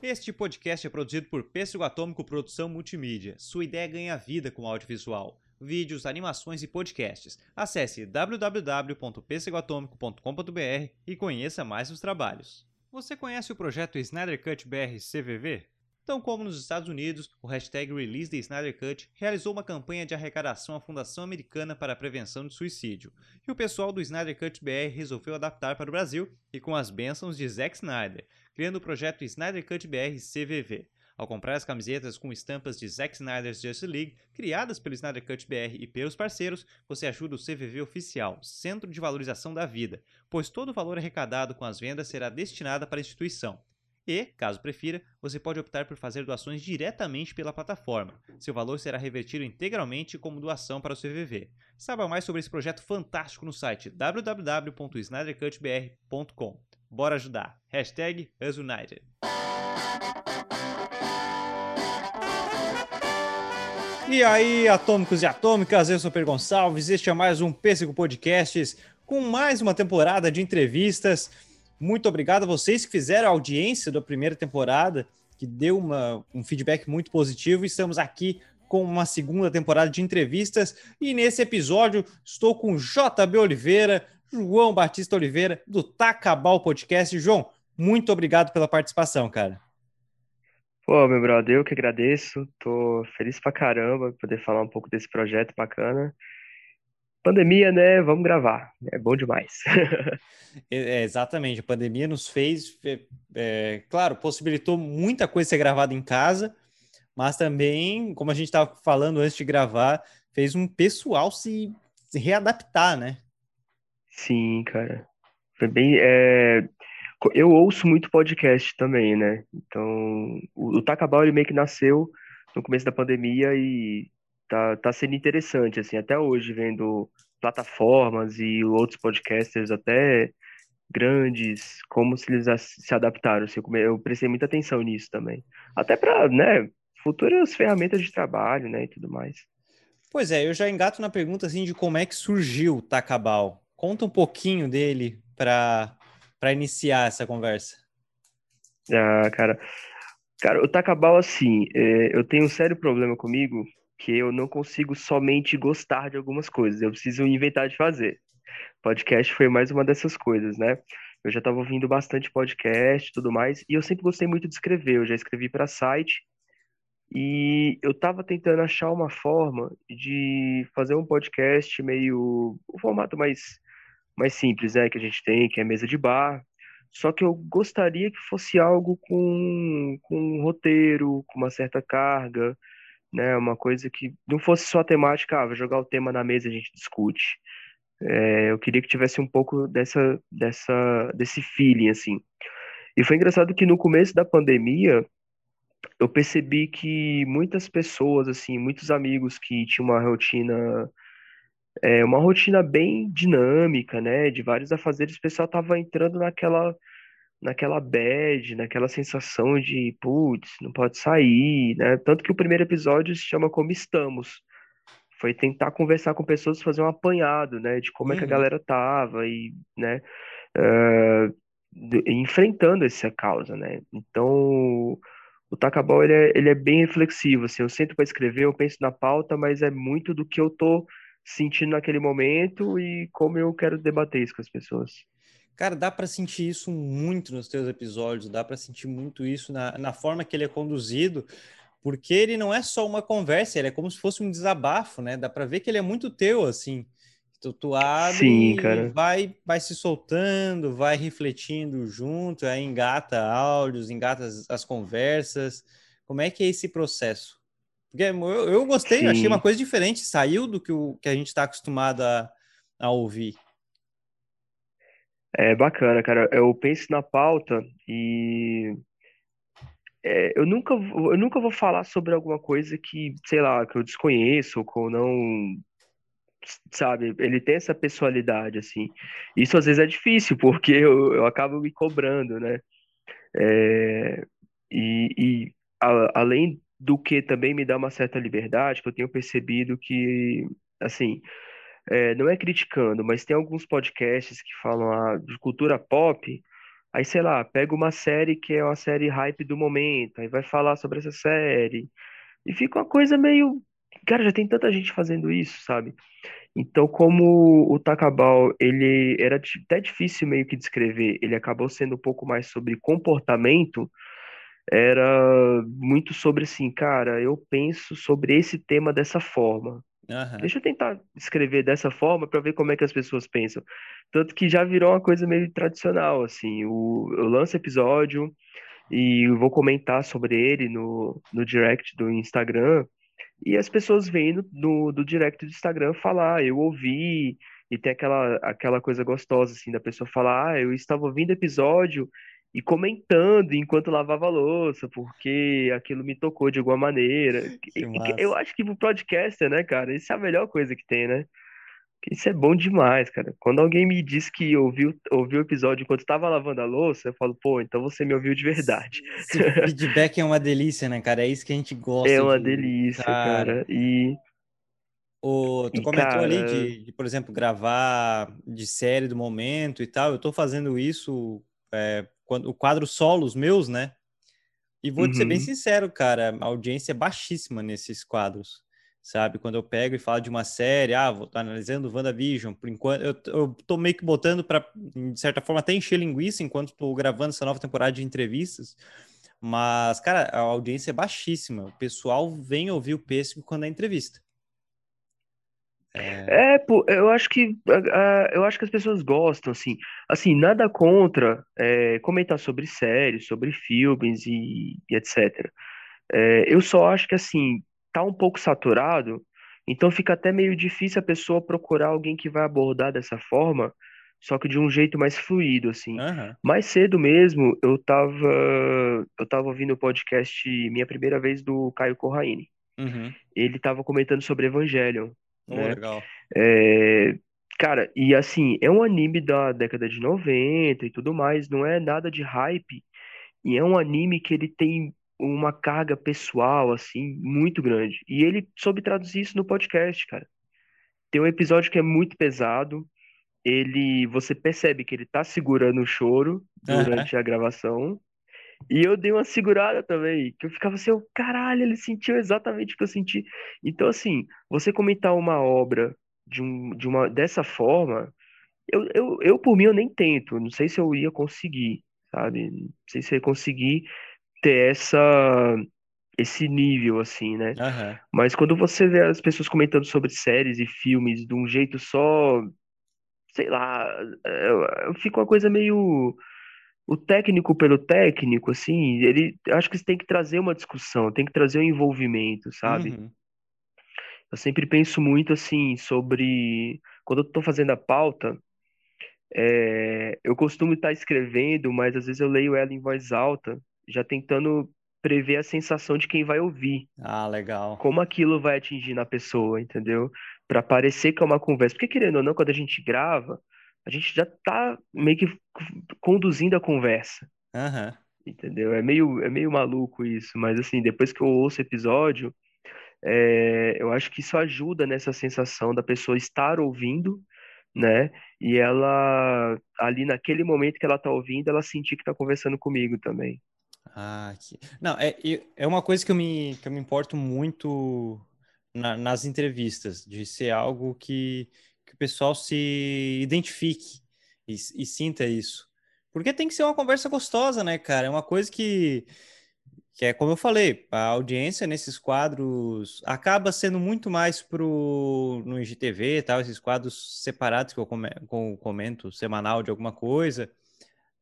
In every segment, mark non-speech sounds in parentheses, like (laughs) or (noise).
Este podcast é produzido por Pêssego Atômico Produção Multimídia. Sua ideia ganha vida com audiovisual, vídeos, animações e podcasts. Acesse www.pêssegoatômico.com.br e conheça mais os trabalhos. Você conhece o projeto Snyder Cut BR CVV? Tão como nos Estados Unidos, o hashtag Release the Snyder Cut realizou uma campanha de arrecadação à Fundação Americana para a Prevenção de Suicídio, e o pessoal do Snyder Cut BR resolveu adaptar para o Brasil e com as bênçãos de Zack Snyder, criando o projeto Snyder Cut BR CVV. Ao comprar as camisetas com estampas de Zack Snyder's Justice League, criadas pelo Snyder Cut BR e pelos parceiros, você ajuda o CVV Oficial, Centro de Valorização da Vida, pois todo o valor arrecadado com as vendas será destinado para a instituição. E, caso prefira, você pode optar por fazer doações diretamente pela plataforma. Seu valor será revertido integralmente como doação para o CVV. Saiba mais sobre esse projeto fantástico no site www.snydercutbr.com. Bora ajudar! Hashtag UsUnited. E aí, atômicos e atômicas, eu sou Per Gonçalves, este é mais um Pêssego Podcasts com mais uma temporada de entrevistas muito obrigado a vocês que fizeram a audiência da primeira temporada, que deu uma, um feedback muito positivo. Estamos aqui com uma segunda temporada de entrevistas e nesse episódio estou com JB Oliveira, João Batista Oliveira, do Tacabal Podcast. João, muito obrigado pela participação, cara. Pô, meu brother, eu que agradeço. Tô feliz pra caramba poder falar um pouco desse projeto bacana. Pandemia, né? Vamos gravar. É bom demais. (laughs) é, exatamente. A pandemia nos fez, é, é, claro, possibilitou muita coisa ser gravada em casa, mas também, como a gente estava falando antes de gravar, fez um pessoal se, se readaptar, né? Sim, cara. Foi bem. É... Eu ouço muito podcast também, né? Então, o, o Tacabal ele meio que nasceu no começo da pandemia e tá, tá sendo interessante, assim, até hoje, vendo plataformas e outros podcasters até grandes, como se eles se adaptaram. Assim, eu prestei muita atenção nisso também. Até para, né, futuras ferramentas de trabalho, né, e tudo mais. Pois é, eu já engato na pergunta, assim, de como é que surgiu o Tacabal. Conta um pouquinho dele para iniciar essa conversa. Ah, cara, cara, o Tacabal, assim, é, eu tenho um sério problema comigo, que eu não consigo somente gostar de algumas coisas, eu preciso inventar de fazer. Podcast foi mais uma dessas coisas, né? Eu já estava ouvindo bastante podcast e tudo mais, e eu sempre gostei muito de escrever. Eu já escrevi para site, e eu estava tentando achar uma forma de fazer um podcast meio. o formato mais, mais simples, né? Que a gente tem, que é mesa de bar. Só que eu gostaria que fosse algo com, com um roteiro, com uma certa carga, né? Uma coisa que não fosse só temática, ah, vou jogar o tema na mesa e a gente discute. É, eu queria que tivesse um pouco dessa, dessa, desse feeling, assim. E foi engraçado que no começo da pandemia, eu percebi que muitas pessoas, assim, muitos amigos que tinham uma rotina, é, uma rotina bem dinâmica, né, de vários afazeres, o pessoal tava entrando naquela naquela bad, naquela sensação de, putz, não pode sair, né? Tanto que o primeiro episódio se chama Como Estamos. Foi tentar conversar com pessoas, fazer um apanhado, né? De como uhum. é que a uhum. galera tava e, né? Uh, enfrentando essa causa, né? Então, o Tacabal, ele é, ele é bem reflexivo, assim. Eu sento para escrever, eu penso na pauta, mas é muito do que eu tô sentindo naquele momento e como eu quero debater isso com as pessoas. Cara, dá para sentir isso muito nos teus episódios, dá para sentir muito isso na, na forma que ele é conduzido, porque ele não é só uma conversa, ele é como se fosse um desabafo, né? Dá para ver que ele é muito teu, assim. Tu, tu abre Sim, cara. vai, vai se soltando, vai refletindo junto, aí engata áudios, engata as, as conversas. Como é que é esse processo? Porque eu, eu gostei, Sim. achei uma coisa diferente, saiu do que, o, que a gente está acostumado a, a ouvir. É bacana, cara. Eu penso na pauta e é, eu nunca, eu nunca vou falar sobre alguma coisa que, sei lá, que eu desconheço, ou não, sabe? Ele tem essa personalidade, assim. Isso às vezes é difícil, porque eu, eu acabo me cobrando, né? É, e, e a, além do que também me dá uma certa liberdade, que eu tenho percebido que, assim, é, não é criticando, mas tem alguns podcasts que falam ah, de cultura pop, Aí, sei lá, pega uma série que é uma série hype do momento, aí vai falar sobre essa série. E fica uma coisa meio. Cara, já tem tanta gente fazendo isso, sabe? Então, como o Takabal, ele era até difícil meio que descrever, ele acabou sendo um pouco mais sobre comportamento, era muito sobre assim, cara, eu penso sobre esse tema dessa forma. Aham. Deixa eu tentar escrever dessa forma para ver como é que as pessoas pensam. Tanto que já virou uma coisa meio tradicional, assim. O, eu lanço episódio e vou comentar sobre ele no, no direct do Instagram. E as pessoas vêm no, no- do direct do Instagram falar, "Ah, eu ouvi, e tem aquela, aquela coisa gostosa, assim, da pessoa falar, ah, eu estava ouvindo episódio e comentando enquanto lavava a louça, porque aquilo me tocou de alguma maneira. E- eu acho que pro podcaster, né, cara, isso é a melhor coisa que tem, né? Isso é bom demais, cara. Quando alguém me diz que ouviu, ouviu o episódio enquanto estava lavando a louça, eu falo, pô, então você me ouviu de verdade. Esse feedback é uma delícia, né, cara? É isso que a gente É gosta uma de. delícia, Cara, cara. E, o... tu e comentou ali cara, de, de, por exemplo, gravar de série do momento e tal. Eu tô fazendo isso é, quando o quadro solos meus, né? E vou te ser bem uhum, sincero, cara, a audiência é baixíssima nesses quadros, sabe? Quando eu pego e falo de uma série, ah, vou estar analisando WandaVision, por enquanto, eu, eu tô meio que botando para, de certa forma, até encher linguiça enquanto tô gravando essa nova temporada de entrevistas, mas, cara, a audiência é baixíssima, o pessoal vem ouvir o Pêssego quando é entrevista. É... É, pô, eu acho que eu acho que as pessoas gostam, assim, assim, nada contra é, comentar sobre séries, sobre filmes e, e etc. É, eu só acho que assim, tá um pouco saturado, então fica até meio difícil a pessoa procurar alguém que vai abordar dessa forma, só que de um jeito mais fluido, assim. Mais cedo mesmo, eu tava, eu tava ouvindo o podcast Minha Primeira Vez do Caio Corraine. uhum. Ele tava comentando sobre Evangelion, Oh, né? legal. É, cara, e assim, é um anime da década de 90 e tudo mais, não é nada de hype, e é um anime que ele tem uma carga pessoal, assim, muito grande. E ele soube traduzir isso no podcast, cara. Tem um episódio que é muito pesado, ele, você percebe que ele tá segurando o choro durante a gravação, e eu dei uma segurada também, que eu ficava assim, eu, caralho, ele sentiu exatamente o que eu senti. Então, assim, você comentar uma obra de, um, de uma dessa forma, eu, eu, eu, por mim, eu nem tento. Não sei se eu ia conseguir, sabe? Não sei se eu ia conseguir ter essa, esse nível, assim, né? aham. Mas quando você vê as pessoas comentando sobre séries e filmes de um jeito só, sei lá, eu, eu fico uma coisa meio o técnico pelo técnico, assim, ele acho que você tem que trazer uma discussão, tem que trazer um envolvimento, sabe? Uhum. Eu sempre penso muito assim sobre quando eu tô fazendo a pauta, é, eu costumo estar escrevendo, mas às vezes eu leio ela em voz alta, já tentando prever a sensação de quem vai ouvir, Ah, legal. como aquilo vai atingir na pessoa, entendeu? Para parecer que é uma conversa. Porque querendo ou não, quando a gente grava, a gente já tá meio que conduzindo a conversa. Aham. Entendeu? É meio, é meio maluco isso, mas assim, depois que eu ouço o episódio, é, eu acho que isso ajuda nessa sensação da pessoa estar ouvindo, né? E ela, ali naquele momento que ela tá ouvindo, ela sentir que tá conversando comigo também. Ah, que... Não, é, é uma coisa que eu me, que eu me importo muito na- nas entrevistas, de ser algo que o pessoal se identifique e, e sinta isso. Porque tem que ser uma conversa gostosa, né, cara? É uma coisa que, que é como eu falei, a audiência nesses quadros acaba sendo muito mais pro, no IGTV e tal, esses quadros separados que eu come- que eu comento semanal de alguma coisa.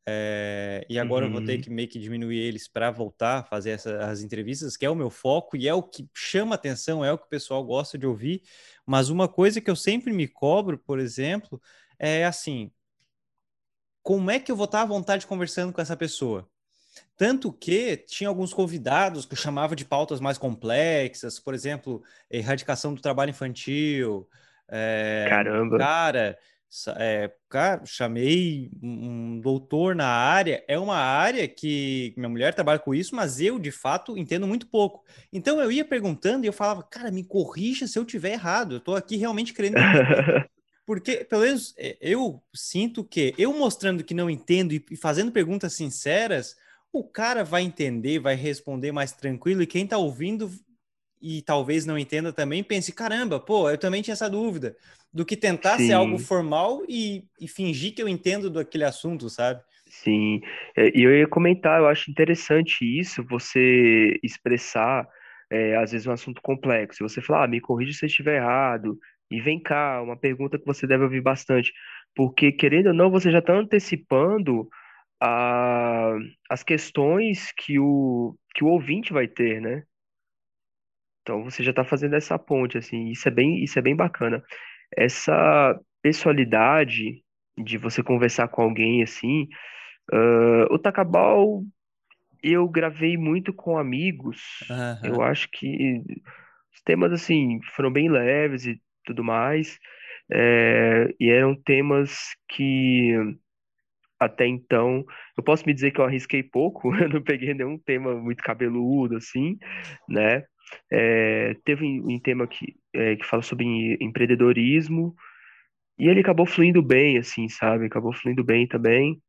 É, e agora eu vou ter Uhum. que meio que diminuir eles para voltar a fazer essa- as entrevistas, que é o meu foco e é o que chama atenção, é o que o pessoal gosta de ouvir. Mas uma coisa que eu sempre me cobro, por exemplo, é assim: como é que eu vou estar à vontade conversando com essa pessoa? Tanto que tinha alguns convidados que eu chamava de pautas mais complexas, por exemplo, erradicação do trabalho infantil. É, Caramba. cara, é, cara, chamei um doutor na área. É uma área que minha mulher trabalha com isso, mas eu, de fato, entendo muito pouco. Então eu ia perguntando e eu falava, cara, me corrija se eu tiver errado. Eu estou aqui realmente querendo. (laughs) Porque, pelo menos, é, eu sinto que eu mostrando que não entendo e fazendo perguntas sinceras, o cara vai entender, vai responder mais tranquilo, e quem tá ouvindo e talvez não entenda também, pense: caramba, pô, eu também tinha essa dúvida. Do que tentar Sim. ser algo formal e, e fingir que eu entendo daquele assunto, sabe? Sim, é, e eu ia comentar, eu acho interessante isso, você expressar, é, às vezes, um assunto complexo. Você falar, ah, me corrija se eu estiver errado, e vem cá, uma pergunta que você deve ouvir bastante, porque, querendo ou não, você já está antecipando a, as questões que o, que o ouvinte vai ter, né? Então você já está fazendo essa ponte, assim, isso é bem, isso é bem bacana. Essa pessoalidade de você conversar com alguém assim, uh, o Takabal eu gravei muito com amigos. Eu acho que os temas assim foram bem leves e tudo mais, é, e eram temas que até então, eu posso me dizer que eu arrisquei pouco, (laughs) eu não peguei nenhum tema muito cabeludo assim, né? É, teve um tema que, é, que fala sobre empreendedorismo e ele acabou fluindo bem, assim, sabe? Acabou fluindo bem também.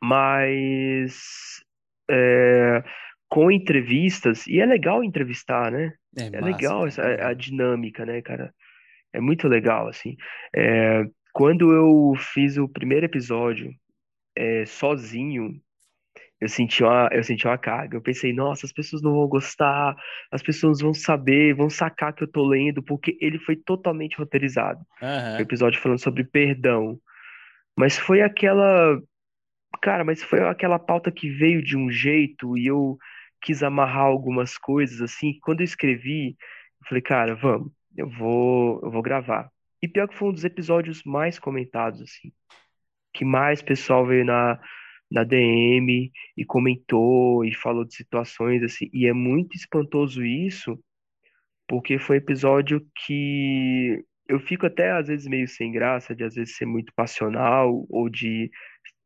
Mas é, com entrevistas, e é legal entrevistar, né? É, é massa, legal essa, a, a, dinâmica, né, cara? É muito legal, assim. É, quando eu fiz o primeiro episódio é, sozinho, eu senti uma, eu senti uma carga. Eu pensei, nossa, as pessoas não vão gostar, as pessoas vão saber, vão sacar que eu tô lendo, porque ele foi totalmente roteirizado. Uhum. O episódio falando sobre perdão. Mas foi aquela. Cara, mas foi aquela pauta que veio de um jeito e eu quis amarrar algumas coisas, assim. Quando eu escrevi, eu falei, cara, vamos, eu vou, eu vou gravar. E pior que foi um dos episódios mais comentados, assim. Que mais pessoal veio na na DM e comentou e falou de situações assim. E é muito espantoso isso, porque foi um episódio que eu fico até às vezes meio sem graça, de às vezes ser muito passional ou de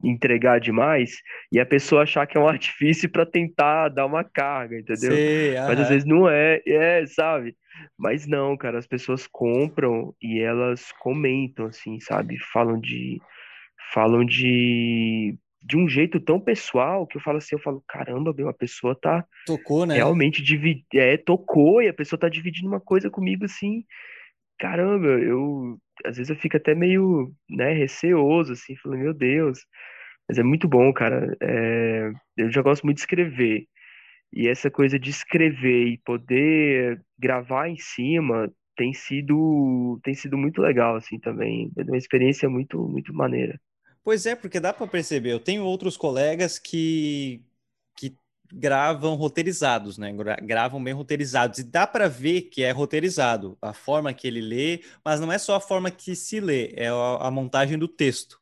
entregar demais e a pessoa achar que é um (laughs) artifício para tentar dar uma carga, entendeu? Sim, Mas às vezes não é, é, sabe? Mas não, cara, as pessoas compram e elas comentam assim, sabe? Falam de falam de de um jeito tão pessoal que eu falo assim, eu falo, caramba, meu, a pessoa tá tocou, né? realmente dividindo, é, tocou e a pessoa tá dividindo uma coisa comigo assim, caramba, eu às vezes eu fico até meio, né, receoso assim, falando, meu Deus. Mas é muito bom, cara. É, eu já gosto muito de escrever. E essa coisa de escrever e poder gravar em cima tem sido tem sido muito legal assim também. É uma experiência muito muito maneira. Pois é, porque dá para perceber. Eu tenho outros colegas que, que gravam roteirizados, né? Gravam bem roteirizados. E dá para ver que é roteirizado, a forma que ele lê, mas não é só a forma que se lê, é a, a montagem do texto.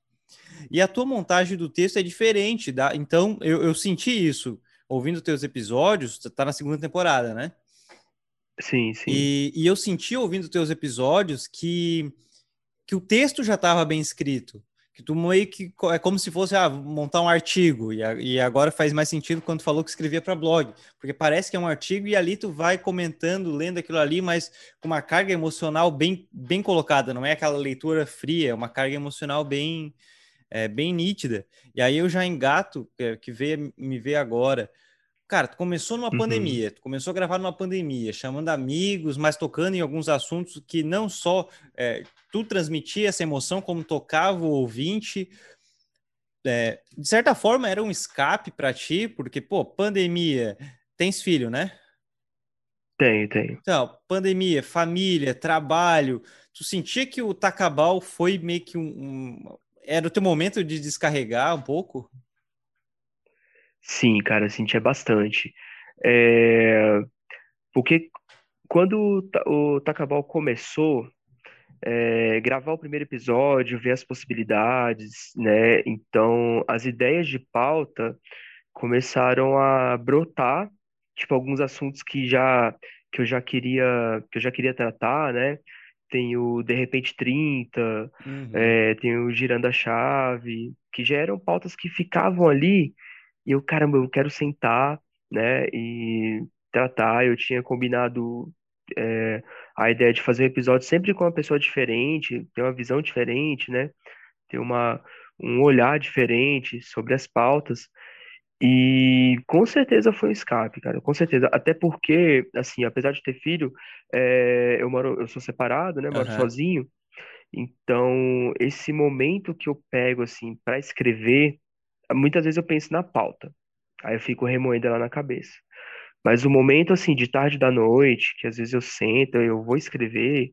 E a tua montagem do texto é diferente. Da... Então, eu, eu senti isso ouvindo teus episódios. Tá na segunda temporada, né? Sim, sim. E, e eu senti ouvindo teus episódios que, que o texto já estava bem escrito que tu meio que é como se fosse ah, montar um artigo e, a, e agora faz mais sentido quando falou que escrevia para blog, porque parece que é um artigo e ali tu vai comentando, lendo aquilo ali, mas com uma carga emocional bem bem colocada, não é aquela leitura fria, é uma carga emocional bem é, bem nítida. E aí eu já engato que, que veio me ver agora. Cara, tu começou numa uhum. pandemia, tu começou a gravar numa pandemia, chamando amigos, mas tocando em alguns assuntos que não só é, tu transmitia essa emoção, como tocava o ouvinte. É, de certa forma, era um escape para ti, porque, pô, pandemia, tens filho, né? Tenho, tenho. Então, pandemia, família, trabalho. Tu sentia que o Takabal foi meio que um, um. Era o teu momento de descarregar um pouco? Sim, cara, sentia bastante. É, porque quando o Takabal começou, é, gravar o primeiro episódio, ver as possibilidades, né? Então, as ideias de pauta começaram a brotar, tipo alguns assuntos que já que eu já queria que eu já queria tratar, né? Tem o De repente 30, uhum. é, tem o Girando a Chave, que já eram pautas que ficavam ali e eu, caramba, eu quero sentar, né, e tratar. Eu tinha combinado é, a ideia de fazer um episódio sempre com uma pessoa diferente, ter uma visão diferente, né? Ter uma, um olhar diferente sobre as pautas. E com certeza foi um escape, cara, com certeza. Até porque, assim, apesar de ter filho, é, eu moro, eu sou separado, né? Moro Aham. sozinho. Então, esse momento que eu pego, assim, para escrever, muitas vezes eu penso na pauta. Aí eu fico remoendo ela na cabeça. Mas o momento, assim, de tarde da noite, que às vezes eu sento, eu vou escrever,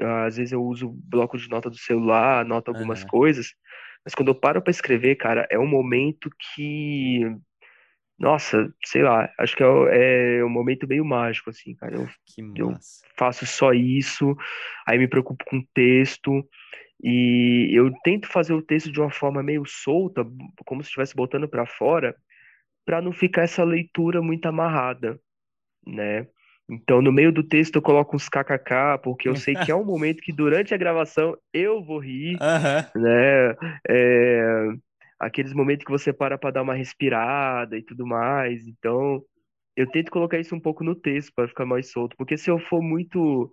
às vezes eu uso o bloco de nota do celular, anoto algumas Aham. coisas, mas quando eu paro para escrever, cara, é um momento que, nossa, sei lá, acho que é, é um momento meio mágico, assim, cara. Eu, eu faço só isso, aí me preocupo com o texto, e eu tento fazer o texto de uma forma meio solta, como se estivesse botando para fora, para não ficar essa leitura muito amarrada né? Então, no meio do texto eu coloco uns kkk, porque eu sei que é um (laughs) momento que durante a gravação eu vou rir, Aham. né? É, aqueles momentos que você para para dar uma respirada e tudo mais. Então, eu tento colocar isso um pouco no texto para ficar mais solto, porque se eu for muito,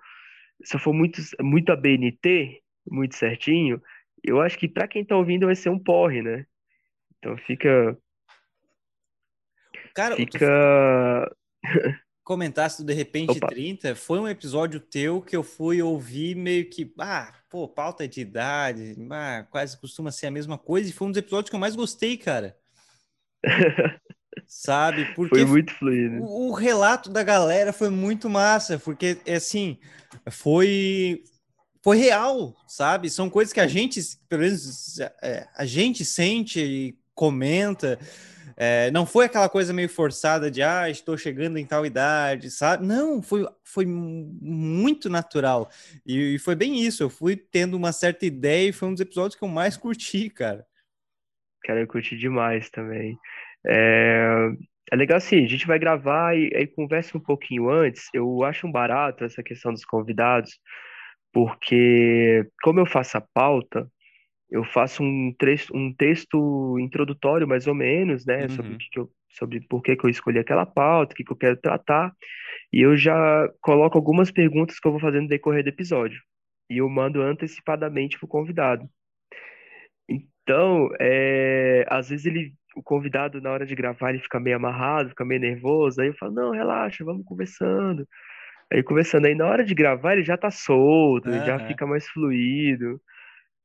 se eu for muito, muito ABNT, muito certinho, eu acho que para quem tá ouvindo vai ser um porre, né? Então fica, Cara, fica, (laughs) comentaste do De Repente opa, 30, foi um episódio teu que eu fui ouvir meio que, ah, pô, pauta de idade, ah, quase costuma ser a mesma coisa, e foi um dos episódios que eu mais gostei, cara. (laughs) Sabe? foi Porque muito fluido. o, o relato da galera foi muito massa, porque, é assim, foi foi real, sabe? São coisas que a gente, pelo menos, é, a gente sente e comenta. É, não foi aquela coisa meio forçada de, ah, estou chegando em tal idade, sabe? Não, foi, foi muito natural. E, e foi bem isso. Eu fui tendo uma certa ideia e foi um dos episódios que eu mais curti, cara. Cara, eu curti demais também. É, é legal assim, a gente vai gravar e aí conversa um pouquinho antes. Eu acho um barato essa questão dos convidados, porque como eu faço a pauta, eu faço um, trecho, um texto introdutório, mais ou menos, né, sobre o Uhum, que que eu, sobre por que que eu escolhi aquela pauta, o que que eu quero tratar, e eu já coloco algumas perguntas que eu vou fazer no decorrer do episódio. E eu mando antecipadamente pro convidado. Então, é, às vezes ele, o convidado, na hora de gravar, ele fica meio amarrado, fica meio nervoso. Aí eu falo, não, relaxa, vamos conversando. Aí conversando, aí na hora de gravar ele já tá solto, já fica mais fluido.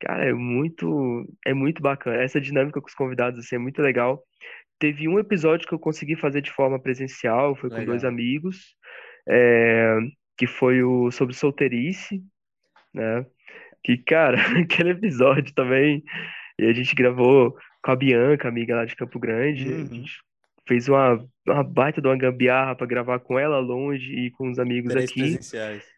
Cara, é muito, é muito bacana. Essa dinâmica com os convidados, assim, é muito legal. Teve um episódio que eu consegui fazer de forma presencial, foi com dois legal. amigos, é, que foi o sobre solteirice, né? Que, cara, (laughs) aquele episódio também. E a gente gravou com a Bianca, amiga lá de Campo Grande. A Uhum. gente fez uma, uma baita de uma gambiarra para gravar com ela longe e com os amigos Três aqui. presenciais.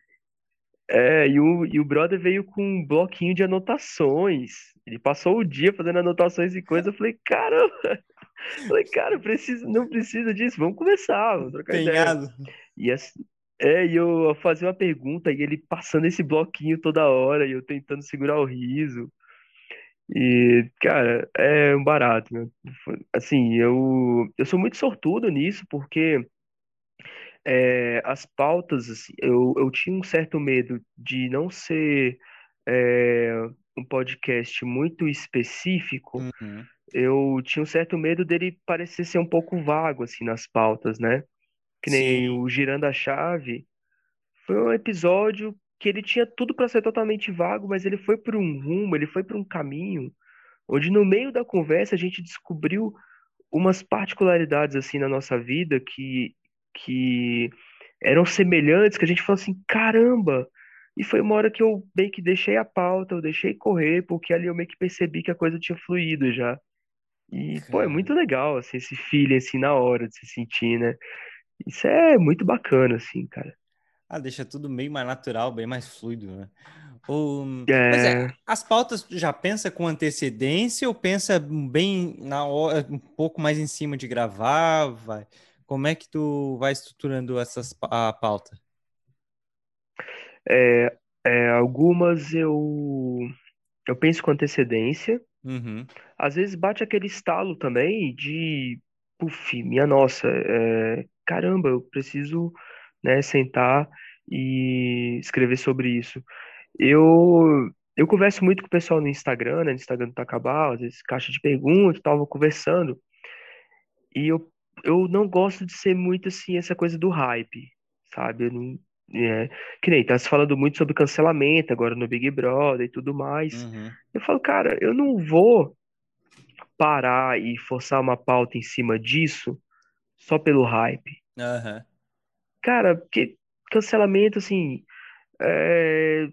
É, e o, e o brother veio com um bloquinho de anotações. Ele passou o dia fazendo anotações e coisas. Eu falei, caramba, eu (laughs) falei, cara, precisa, não precisa disso, vamos conversar, vamos trocar ideia. Empenhado. E assim, é, e eu fazia uma pergunta e ele passando esse bloquinho toda hora e eu tentando segurar o riso. E, cara, é um barato, meu. Foi- Assim, eu, eu sou muito sortudo nisso, porque é, as pautas, assim, eu, eu tinha um certo medo de não ser é, um podcast muito específico. Uhum. Eu tinha um certo medo dele parecer ser um pouco vago, assim, nas pautas, né? Que nem Sim. o Girando a Chave. Foi um episódio que ele tinha tudo para ser totalmente vago, mas ele foi por um rumo, ele foi por um caminho onde no meio da conversa a gente descobriu umas particularidades assim na nossa vida que, que eram semelhantes, que a gente falou assim, caramba! E foi uma hora que eu meio que deixei a pauta, eu deixei correr, porque ali eu meio que percebi que a coisa tinha fluído já. E, pô, é muito legal, assim, esse feeling, assim, na hora de se sentir, né? Isso é muito bacana, assim, cara. Ah, deixa tudo meio mais natural, bem mais fluido, né? Ou, mas é, É, as pautas já pensa com antecedência ou pensa bem na hora, um pouco mais em cima de gravar, vai? Como é que tu vai estruturando essas, a pauta? é, é, algumas eu, eu penso com antecedência, Uhum, Às vezes bate aquele estalo também de, puf, minha nossa, é, caramba, eu preciso, né, sentar e escrever sobre isso. Eu eu converso muito com o pessoal no Instagram, né, no Instagram do Tacabal, às vezes caixa de perguntas, tava conversando. E eu, eu não gosto de ser muito assim essa coisa do hype, sabe? Eu não, é, que nem tá se falando muito sobre cancelamento agora no Big Brother e tudo mais. Uhum. Eu falo, cara, eu não vou parar e forçar uma pauta em cima disso só pelo hype. Uhum. Cara, porque cancelamento, assim, é,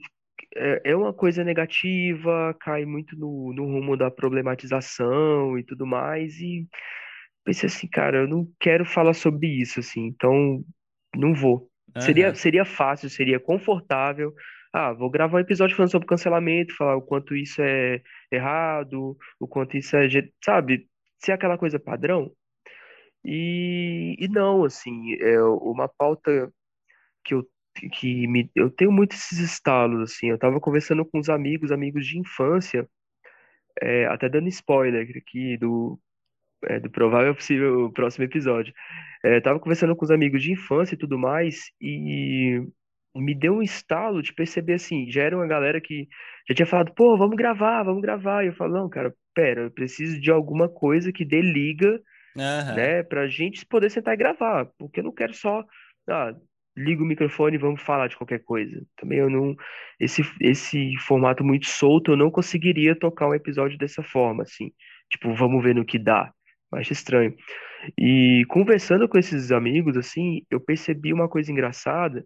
é, é uma coisa negativa, cai muito no, no rumo da problematização e tudo mais, e pensei assim, cara, eu não quero falar sobre isso, assim, então não vou. Seria, Uhum. seria fácil, seria confortável. Ah, vou gravar um episódio falando sobre cancelamento, falar o quanto isso é errado, o quanto isso é, sabe, ser aquela coisa padrão. E, e não, assim, é uma pauta que eu que me eu tenho muito esses estalos assim. Eu tava conversando com uns amigos, amigos de infância, é, até dando spoiler aqui do é, do provável possível próximo episódio. É, tava conversando com os amigos de infância e tudo mais e me deu um estalo de perceber assim, já era uma galera que já tinha falado, pô, vamos gravar, vamos gravar. E eu falo, não, cara, pera, eu preciso de alguma coisa que dê liga Aham. né? Pra gente poder sentar e gravar, porque eu não quero só, ah, liga o microfone e vamos falar de qualquer coisa. Também eu não, esse, esse formato muito solto, eu não conseguiria tocar um episódio dessa forma, assim. Tipo, vamos ver no que dá. Acho estranho. E conversando com esses amigos, assim, eu percebi uma coisa engraçada,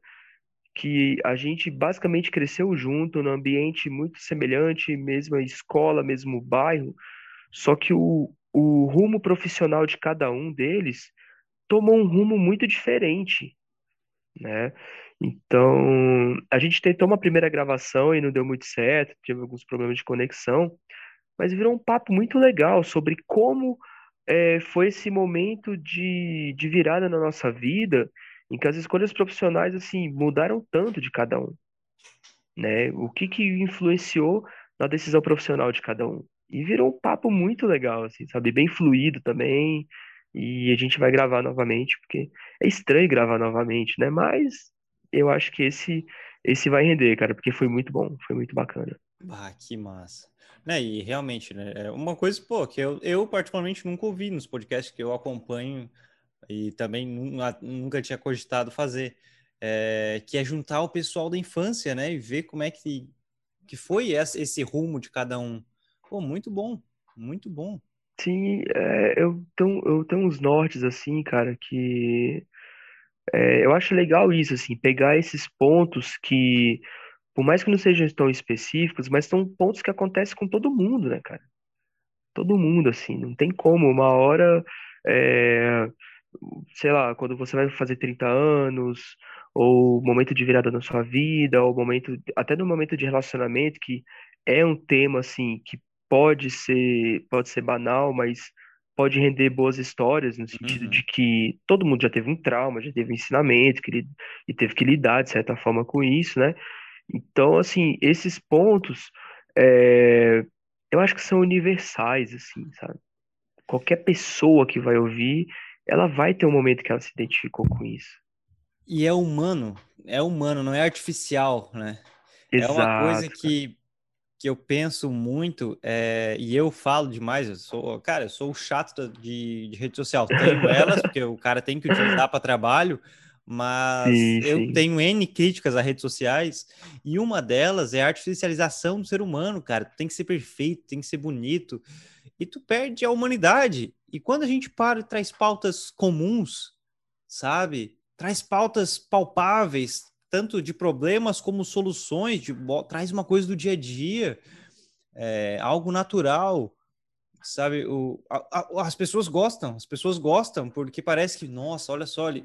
que a gente basicamente cresceu junto, num ambiente muito semelhante, mesma escola, mesmo bairro, só que o, o rumo profissional de cada um deles tomou um rumo muito diferente, né? Então, a gente tentou uma primeira gravação e não deu muito certo, teve alguns problemas de conexão, mas virou um papo muito legal sobre como eh, foi esse momento de, de virada na nossa vida, em que as escolhas profissionais, assim, mudaram tanto de cada um né? O que que influenciou na decisão profissional de cada um. E virou um papo muito legal, assim, sabe? Bem fluido também. E a gente vai gravar novamente, porque é estranho gravar novamente, né? Mas eu acho que esse esse vai render, cara, porque foi muito bom, foi muito bacana. Ah, que massa. Né, e realmente, né, é uma coisa, pô, que eu, eu particularmente nunca ouvi nos podcasts que eu acompanho e também nunca tinha cogitado fazer, é, que é juntar o pessoal da infância, né, e ver como é que, que foi essa- esse rumo de cada um. Pô, muito bom, muito bom. Sim, é, eu tenho, eu tenho uns nortes, assim, cara, que é, eu acho legal isso, assim, pegar esses pontos que, por mais que não sejam tão específicos, mas são pontos que acontecem com todo mundo, né, cara? Todo mundo, assim, não tem como. Uma hora, é, sei lá, quando você vai fazer 30 anos, ou momento de virada na sua vida, ou momento, até no momento de relacionamento, que é um tema, assim, que pode ser, pode ser banal, mas pode render boas histórias, no sentido Uhum. de que todo mundo já teve um trauma, já teve um ensinamento, que ele, e teve que lidar, de certa forma, com isso, né? Então, assim, esses pontos, é, eu acho que são universais, assim, sabe? Qualquer pessoa que vai ouvir, ela vai ter um momento que ela se identificou com isso. E é humano, é humano, não é artificial, né? É uma coisa Exato, que, que eu penso muito, é, e eu falo demais, eu sou, cara, eu sou o chato de, de rede social. Tenho elas, porque o cara tem que utilizar para trabalho, mas Sim, eu sim. tenho N críticas a redes sociais, e uma delas é a artificialização do ser humano, cara. Tem que ser perfeito, tem que ser bonito, e tu perde a humanidade. E quando a gente para e traz pautas comuns, sabe? Traz pautas palpáveis, tanto de problemas como soluções, de, traz uma coisa do dia a dia, é, algo natural, sabe? O, a- a- as pessoas gostam, as pessoas gostam, porque parece que, nossa, olha só, ele,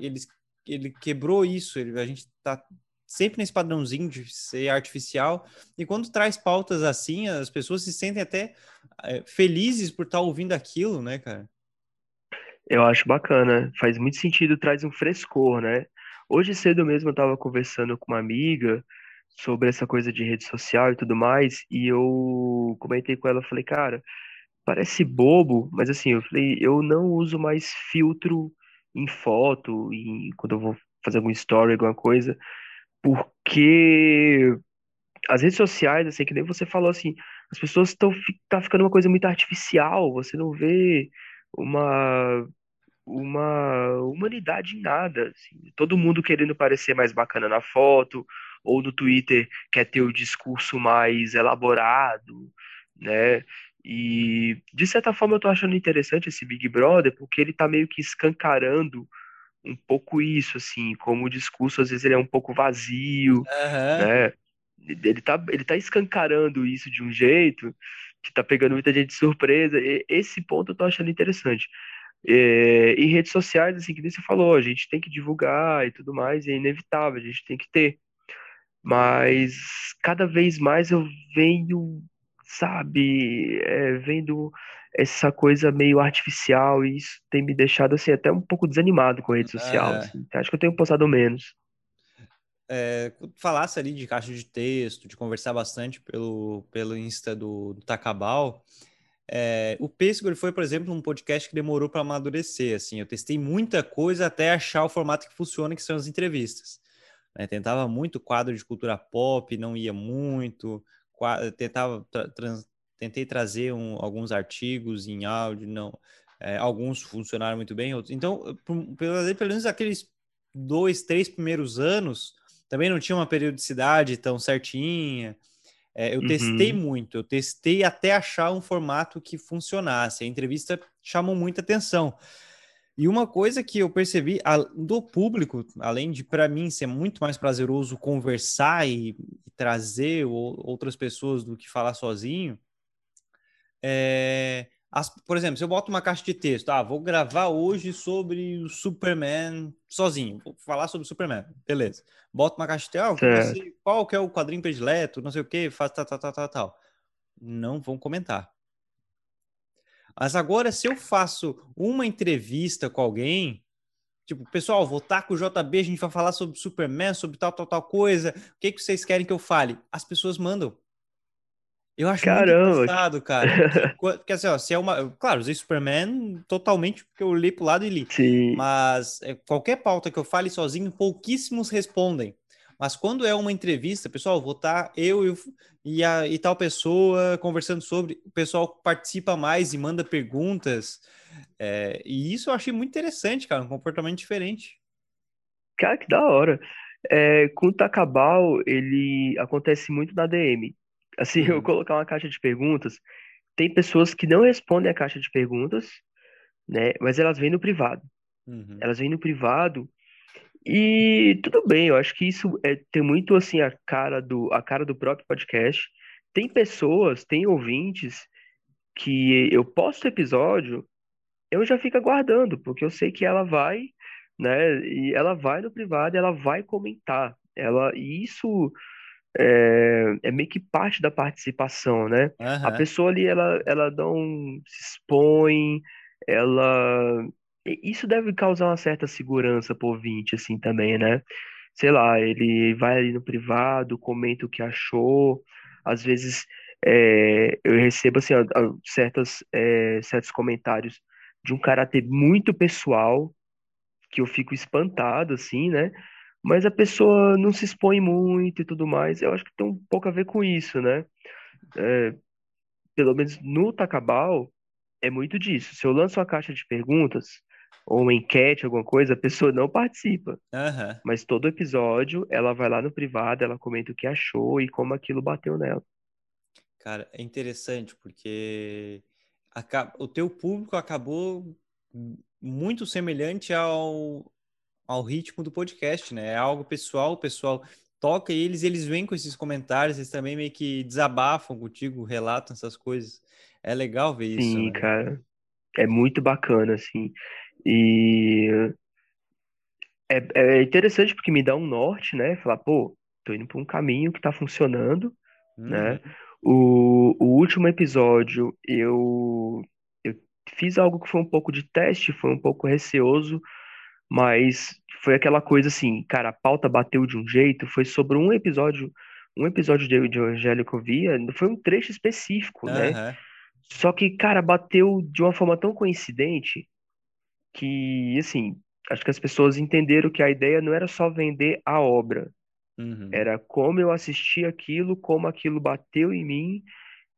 ele, quebrou isso, ele, a gente tá sempre nesse padrãozinho de ser artificial, e quando traz pautas assim, as pessoas se sentem até é, felizes por estar ouvindo aquilo, né, cara? Eu acho bacana. Faz muito sentido, traz um frescor, né? Hoje cedo mesmo eu estava conversando com uma amiga sobre essa coisa de rede social e tudo mais, e eu comentei com ela, falei, cara, parece bobo, mas assim, eu falei, eu não uso mais filtro em foto, em, quando eu vou fazer algum story, alguma coisa, porque as redes sociais, assim, que nem você falou assim, as pessoas estão tá ficando uma coisa muito artificial, você não vê uma uma humanidade em nada, assim. Todo mundo querendo parecer mais bacana na foto, ou no Twitter quer ter o discurso mais elaborado, né? E de certa forma eu tô achando interessante esse Big Brother, porque ele tá meio que escancarando um pouco isso, assim, como o discurso às vezes ele é um pouco vazio, Aham. né? Ele tá, ele tá escancarando isso de um jeito que tá pegando muita gente de surpresa. E esse ponto eu tô achando interessante. É, e redes sociais, assim, que nem você falou, a gente tem que divulgar e tudo mais, é inevitável, a gente tem que ter. Mas cada vez mais eu venho, sabe, é, vendo essa coisa meio artificial e isso tem me deixado, assim, até um pouco desanimado com a rede social, Aham. assim. Acho que eu tenho postado menos. É, falasse ali de caixa de texto, de conversar bastante pelo, pelo Insta do, do Tacabal. É, o Pêssego foi, por exemplo, um podcast que demorou para amadurecer. Assim, eu testei muita coisa até achar o formato que funciona, que são as entrevistas. Né? Tentava muito quadro de cultura pop, não ia muito. Tentava tra trans, tentei trazer um, alguns artigos em áudio, não. É, alguns funcionaram muito bem, outros. Então, pelo, pelo menos aqueles dois, três primeiros anos, também não tinha uma periodicidade tão certinha. É, eu uhum. testei muito, eu testei até achar um formato que funcionasse. A entrevista chamou muita atenção. E uma coisa que eu percebi a, do público, além de para mim ser muito mais prazeroso conversar e, e trazer o, outras pessoas do que falar sozinho, é, as, por exemplo, se eu boto uma caixa de texto, ah, vou gravar hoje sobre o Superman sozinho, vou falar sobre o Superman, beleza. Boto uma caixa de texto, ah, qual que é o quadrinho predileto, não sei o que, faz tal, tal, tal, tal, tal. Não vão comentar. Mas agora, se eu faço uma entrevista com alguém, tipo, pessoal, vou estar com o JB, a gente vai falar sobre Superman, sobre tal, tal, tal coisa, o que, que vocês querem que eu fale? As pessoas mandam. Eu acho Caramba. muito engraçado, cara. (laughs) Porque assim, ó, se é uma. Claro, usei Superman totalmente porque eu li pro lado e li. Sim. Mas é, qualquer pauta que eu fale sozinho, pouquíssimos respondem. Mas quando é uma entrevista, pessoal, vou estar eu e, e, a, e tal pessoa conversando sobre, o pessoal participa mais e manda perguntas. É, e isso eu achei muito interessante, cara, um comportamento diferente. Cara, que da hora. É, com o Takabal, ele acontece muito na DM. Assim, uhum. eu colocar uma caixa de perguntas, tem pessoas que não respondem a caixa de perguntas, né? Mas elas vêm no privado. Uhum. Elas vêm no privado e tudo bem, eu acho que isso é, tem muito assim a cara do a cara do próprio podcast. Tem pessoas, tem ouvintes que eu posto episódio, eu já fico aguardando, porque eu sei que ela vai, né? E ela vai no privado, ela vai comentar. Ela, e isso é, é meio que parte da participação, né? A pessoa ali, ela, ela não se expõe, ela... Isso deve causar uma certa segurança pro ouvinte, assim, também, né? Sei lá, ele vai ali no privado, comenta o que achou, às vezes é, eu recebo, assim, certas, é, certos comentários de um caráter muito pessoal, que eu fico espantado, assim, né? mas a pessoa não se expõe muito e tudo mais. Eu acho que tem um pouco a ver com isso, né? É, pelo menos no Tacabal, é muito disso. Se eu lanço uma caixa de perguntas ou uma enquete, alguma coisa, a pessoa não participa. Uhum. Mas todo episódio, ela vai lá no privado, ela comenta o que achou e como aquilo bateu nela. Cara, é interessante porque o teu público acabou muito semelhante ao, ao ritmo do podcast, né? É algo pessoal, o pessoal toca e eles, eles vêm com esses comentários, eles também meio que desabafam contigo, relatam essas coisas. É legal ver isso. Sim, né? cara. É muito bacana, assim. E é, é interessante porque me dá um norte, né? Falar, pô, tô indo por um caminho que tá funcionando, né? uhum. né? O, o último episódio eu, eu fiz algo que foi um pouco de teste, foi um pouco receoso, mas foi aquela coisa assim, cara, a pauta bateu de um jeito, foi sobre um episódio, um episódio de, de Evangelho que eu via, foi um trecho específico, né? Uhum. Só que, cara, bateu de uma forma tão coincidente que, assim, acho que as pessoas entenderam que a ideia não era só vender a obra, Uhum. Era como eu assisti aquilo, como aquilo bateu em mim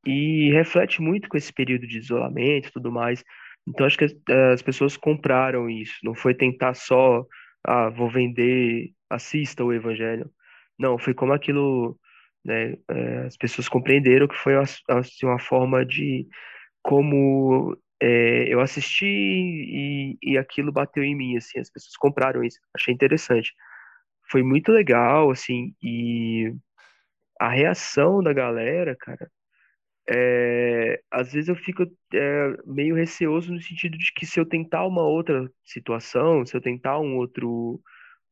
e reflete muito com esse período de isolamento e tudo mais. Então acho que as, as pessoas compraram isso. Não foi tentar só, ah, vou vender, assista o evangelho. Não, foi como aquilo, né? eh, as pessoas compreenderam que foi assim, uma forma de como é, eu assisti e, e aquilo bateu em mim, assim, as pessoas compraram isso, achei interessante. Foi muito legal, assim, e a reação da galera, cara, é, às vezes eu fico é, meio receoso no sentido de que se eu tentar uma outra situação, se eu tentar um outro,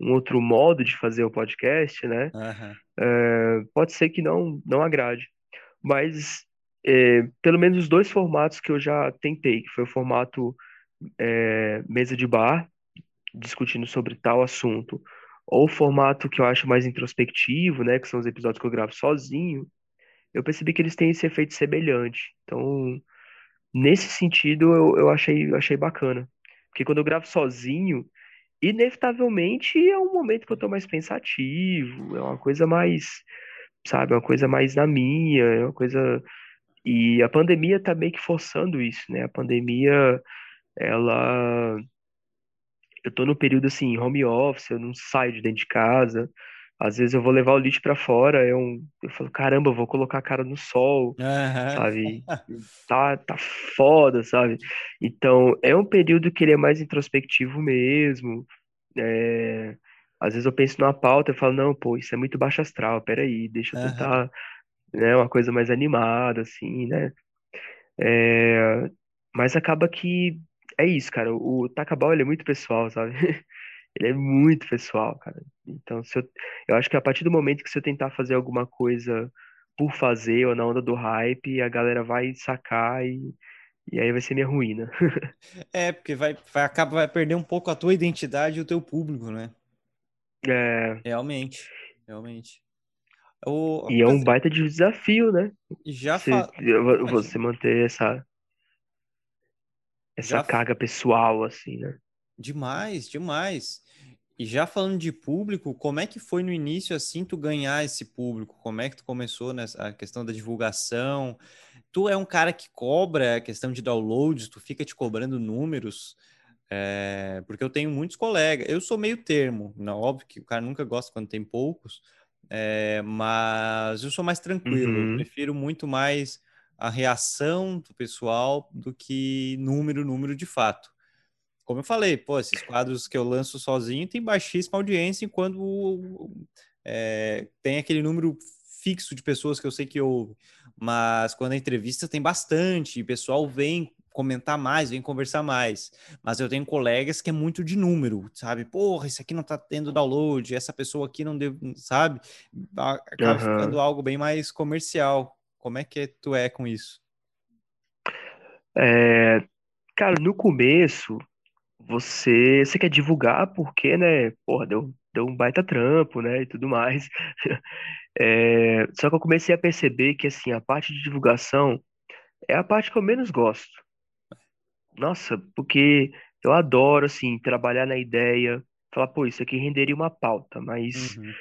um outro modo de fazer o podcast, né, Aham. é, pode ser que não, não agrade. Mas é, pelo menos os dois formatos que eu já tentei, que foi o formato é, mesa de bar, discutindo sobre tal assunto, ou o formato que eu acho mais introspectivo, né, que são os episódios que eu gravo sozinho, eu percebi que eles têm esse efeito semelhante. Então, nesse sentido, eu, eu achei, eu achei bacana. Porque quando eu gravo sozinho, inevitavelmente é um momento que eu tô mais pensativo, é uma coisa mais, sabe, uma coisa mais na minha, é uma coisa e a pandemia tá meio que forçando isso, né? A pandemia, ela. Eu tô no período assim, home office, eu não saio de dentro de casa. Às vezes eu vou levar o lixo pra fora, eu, eu falo, caramba, eu vou colocar a cara no sol, Aham. sabe? (laughs) Tá, tá foda, sabe? Então, é um período que ele é mais introspectivo mesmo. É, Às vezes eu penso numa pauta e falo, não, pô, isso é muito baixo astral, peraí, deixa eu tentar né? Uma coisa mais animada, assim, né? É, mas acaba que é isso, cara. O Takabal, ele é muito pessoal, sabe? (laughs) Ele é muito pessoal, cara. Então, se eu, eu acho que a partir do momento que se eu tentar fazer alguma coisa por fazer ou na onda do hype, a galera vai sacar e, e aí vai ser minha ruína. É, porque vai, vai, acaba, vai perder um pouco a tua identidade e o teu público, né? É, Realmente, realmente. O, e é um baita de desafio, né? já Você, fa... você Imagina. manter essa, essa Já carga pessoal, assim, né? demais, demais. E já falando de público, como é que foi no início assim tu ganhar esse público? Como é que tu começou nessa a questão da divulgação? Tu é um cara que cobra a questão de downloads, tu fica te cobrando números, é, porque eu tenho muitos colegas. Eu sou meio termo, não, óbvio que o cara nunca gosta quando tem poucos, é, mas eu sou mais tranquilo. Eu Uhum, prefiro muito mais a reação do pessoal do que número, número de fato. Como eu falei, pô, esses quadros que eu lanço sozinho tem baixíssima audiência, enquanto é, tem aquele número fixo de pessoas que eu sei que ouve. Mas quando a entrevista tem bastante, o pessoal vem comentar mais, vem conversar mais. Mas eu tenho colegas que é muito de número, sabe? Porra, esse aqui não tá tendo download, essa pessoa aqui não deu, sabe? Acaba ficando aham. algo bem mais comercial. Como é que tu é com isso? É, cara, no começo, você, você quer divulgar porque, né, porra, deu, deu um baita trampo, né, e tudo mais. (laughs) É, só que eu comecei a perceber que, assim, a parte de divulgação é a parte que eu menos gosto. Nossa, porque eu adoro, assim, trabalhar na ideia, falar, pô, isso aqui renderia uma pauta, mas Uhum.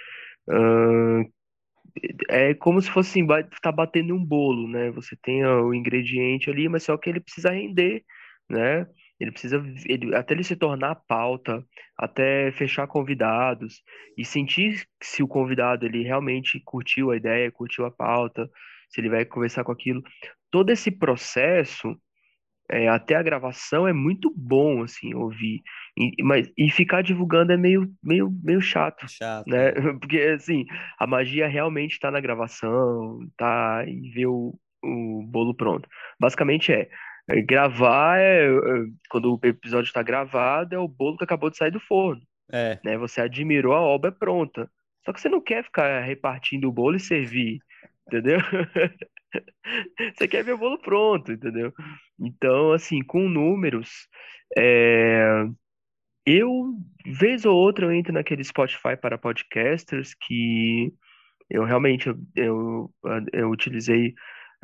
ahn, é como se fosse assim, tá batendo um bolo, né? Você tem o ingrediente ali, mas só que ele precisa render, né? Ele precisa, ele, até ele se tornar pauta, até fechar convidados e sentir se o convidado ele realmente curtiu a ideia, curtiu a pauta, se ele vai conversar com aquilo. Todo esse processo é, até a gravação é muito bom, assim, ouvir. E, mas, e ficar divulgando é meio, meio, meio chato, Chato, né? é. (laughs) Porque, assim, a magia realmente tá na gravação, tá em ver o, o bolo pronto. Basicamente é, é, gravar é, é, quando o episódio está gravado, é o bolo que acabou de sair do forno, É, né? Você admirou a obra pronta. Só que você não quer ficar repartindo o bolo e servir, entendeu? (laughs) Você quer ver o bolo pronto, entendeu? Então, assim, com números, é, eu, vez ou outra, eu entro naquele Spotify para podcasters que eu realmente eu, eu, eu utilizei,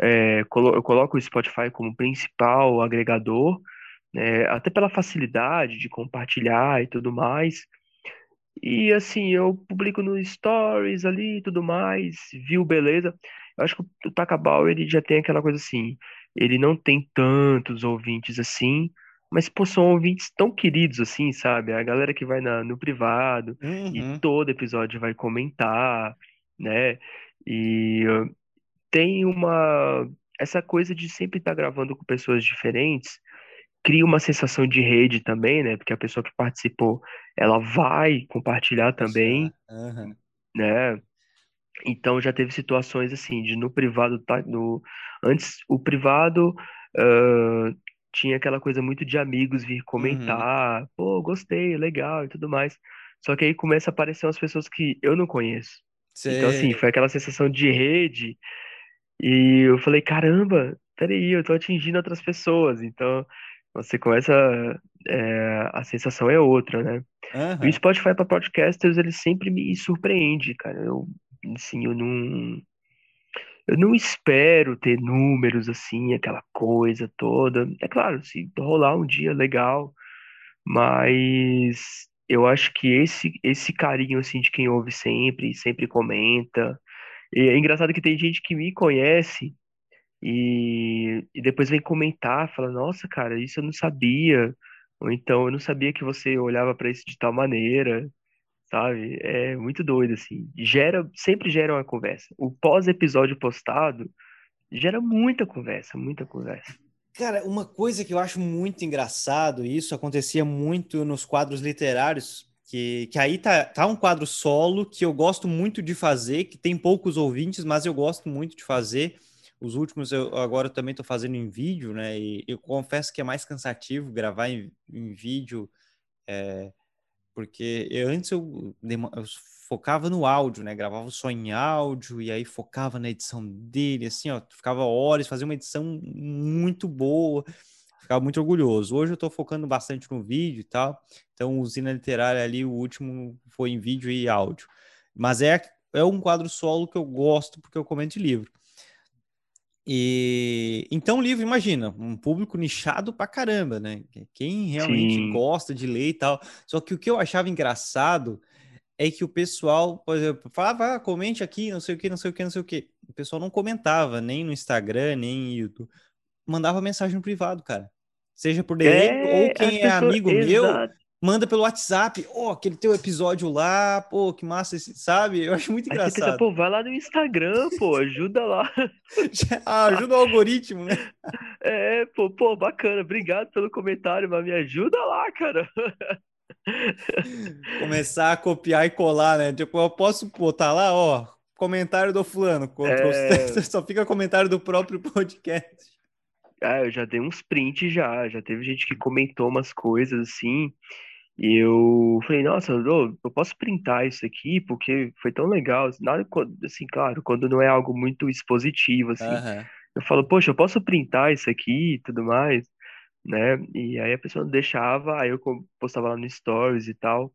é, colo- eu coloco o Spotify como principal agregador, né, até pela facilidade de compartilhar e tudo mais. E assim, eu publico no Stories ali e tudo mais, viu, beleza. Eu acho que o Takabal, ele já tem aquela coisa assim, ele não tem tantos ouvintes assim, mas, pô, são ouvintes tão queridos assim, sabe? A galera que vai na, no privado e Uhum, todo episódio vai comentar, né? E uh, tem uma... Essa coisa de sempre estar gravando com pessoas diferentes cria uma sensação de rede também, né? Porque a pessoa que participou, ela vai compartilhar também, Aham. né? Então já teve situações assim, de no privado, tá, no, antes o privado ah, tinha aquela coisa muito de amigos vir Uhum. comentar, pô, gostei, legal e tudo mais. Só que aí começa a aparecer umas pessoas que eu não conheço. Então, assim, foi aquela sensação de rede, e eu falei, caramba, peraí, eu tô atingindo outras pessoas. Então, você começa, é, a sensação é outra, né? E o. Spotify para podcasters, ele sempre me surpreende, cara. Eu, assim, eu não, eu não espero ter números assim, aquela coisa toda. É claro, se rolar um dia, legal, mas eu acho que esse esse carinho assim de quem ouve sempre, sempre comenta. E é engraçado que tem gente que me conhece e, e depois vem comentar, fala, nossa, cara, isso eu não sabia. Ou então, eu não sabia que você olhava para isso de tal maneira sabe? É muito doido, assim. Gera, sempre gera uma conversa. O pós-episódio postado gera muita conversa, muita conversa. Cara, uma coisa que eu acho muito engraçado, e isso acontecia muito nos quadros literários, que, que aí tá, tá um quadro solo que eu gosto muito de fazer, que tem poucos ouvintes, mas eu gosto muito de fazer. Os últimos eu agora também estou fazendo em vídeo, né? E eu confesso que é mais cansativo gravar em, em vídeo porque eu, antes eu, eu, focava no áudio, né? Gravava só em áudio e aí focava na edição dele, assim, ó, ficava horas, fazia uma edição muito boa, ficava muito orgulhoso. Hoje eu tô focando bastante no vídeo e tal, então usina literária ali, o último foi em vídeo e áudio. Mas é, é um quadro solo que eu gosto porque eu comento livro. E então, livro, imagina, um público nichado pra caramba, né? Quem realmente Sim. gosta de ler e tal. Só que o que eu achava engraçado é que o pessoal, por exemplo, falava, ah, comente aqui, não sei o que, não sei o que, não sei o que. O pessoal não comentava, nem no Instagram, nem no YouTube. Mandava mensagem no privado, cara. Seja por ou É, as quem é pessoas. amigo meu, Exato. Manda pelo WhatsApp. Ó, oh, aquele teu episódio lá, pô, que massa, esse, sabe? Eu acho muito você pensa, engraçado. pô, vai lá no Instagram, pô, ajuda lá. (laughs) ah, ajuda o algoritmo, né? É, pô, pô, bacana, obrigado pelo comentário, mas me ajuda lá, cara. (laughs) Começar a copiar e colar, né? Tipo, eu posso botar lá, ó, comentário do fulano, É, (laughs) só fica comentário do próprio podcast. ah, eu já dei uns prints já, já teve gente que comentou umas coisas assim, e eu falei, nossa, eu, eu posso printar isso aqui porque foi tão legal. Nada, assim, claro, quando não é algo muito expositivo, assim. Eu falo, poxa, eu posso printar isso aqui e tudo mais, né? E aí a pessoa deixava, aí eu postava lá no Stories e tal.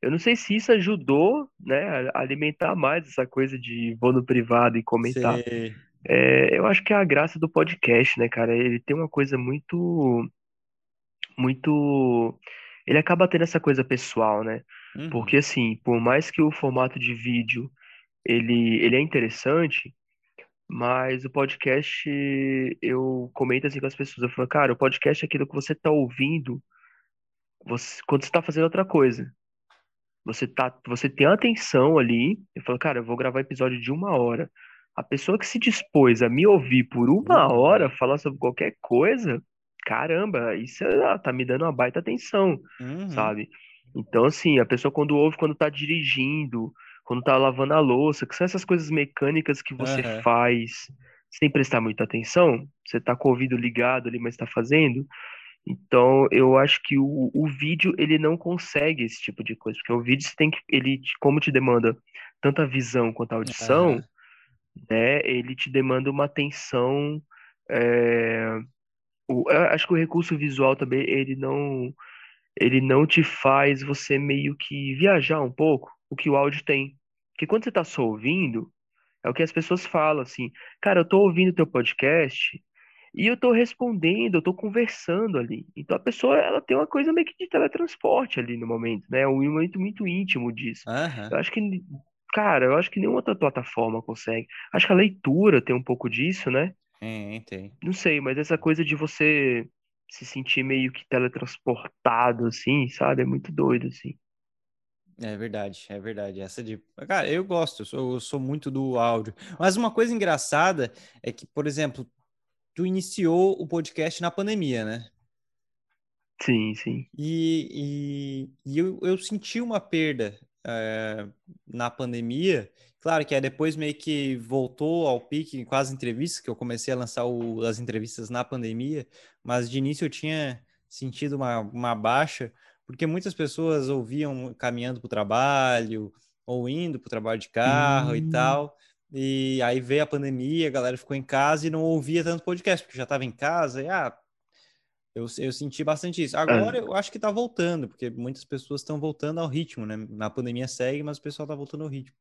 Eu não sei se isso ajudou, né, a alimentar mais essa coisa de vou no privado e comentar. É, eu acho que é a graça do podcast, né, cara? Ele tem uma coisa muito, muito. Ele acaba tendo essa coisa pessoal, né? Uhum. Porque assim, por mais que o formato de vídeo ele, ele é interessante, mas o podcast eu comento assim com as pessoas, eu falo, cara, o podcast é aquilo que você tá ouvindo você, quando você tá fazendo outra coisa. Você tá, você tem atenção ali, eu falo, cara, eu vou gravar episódio de uma hora. A pessoa que se dispôs a me ouvir por uma hora Uhum. falar sobre qualquer coisa, caramba, isso é- tá me dando uma baita atenção, Uhum. sabe? Então, assim, a pessoa quando ouve, quando tá dirigindo, quando tá lavando a louça, que são essas coisas mecânicas que você Aham. faz sem prestar muita atenção, você tá com o ouvido ligado ali, mas tá fazendo. Então, eu acho que o, o vídeo ele não consegue esse tipo de coisa, porque o vídeo você tem que, ele, como te demanda tanto a visão quanto a audição, Aham. né, ele te demanda uma atenção, é, o, eu acho que o recurso visual também, ele não, ele não te faz você meio que viajar um pouco, o que o áudio tem. Porque quando você tá só ouvindo, é o que as pessoas falam, assim, cara, eu tô ouvindo teu podcast, e eu tô respondendo, eu tô conversando ali. Então a pessoa, ela tem uma coisa meio que de teletransporte ali no momento, né? Um momento muito íntimo disso. Aham. Eu acho que, cara, eu acho que nenhuma outra plataforma consegue. Acho que a leitura tem um pouco disso, né? Tem. Não sei, mas essa coisa de você se sentir meio que teletransportado, assim, sabe? É muito doido, assim. É verdade, é verdade. Essa de. Cara, eu gosto, eu sou, eu sou muito do áudio. Mas uma coisa engraçada é que, por exemplo, tu iniciou o podcast na pandemia, né? Sim, sim. E, e, e eu, eu senti uma perda eh, na pandemia. Claro que aí depois meio que voltou ao pique com as entrevistas, que eu comecei a lançar o- as entrevistas na pandemia, mas de início eu tinha sentido uma, uma baixa, porque muitas pessoas ouviam caminhando para o trabalho, ou indo para o trabalho de carro e Hum, tal. E aí veio a pandemia, a galera ficou em casa e não ouvia tanto podcast, porque já estava em casa, e ah, eu, eu senti bastante isso. Agora ah, eu acho que tá voltando, porque muitas pessoas estão voltando ao ritmo, né? Na pandemia segue, mas o pessoal tá voltando ao ritmo.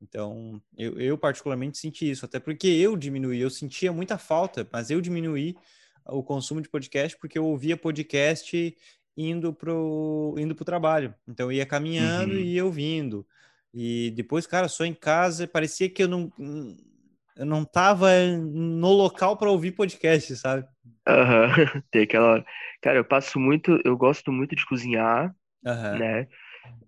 Então, eu, eu particularmente senti isso, até porque eu diminuí, eu sentia muita falta, mas eu diminuí o consumo de podcast porque eu ouvia podcast indo pro, indo pro trabalho. Então, eu ia caminhando uhum. e ia ouvindo. E depois, cara, só em casa, parecia que eu não, eu não tava no local para ouvir podcast, sabe? Aham, (laughs) Tem aquela. Cara, eu passo muito, eu gosto muito de cozinhar, Aham. né?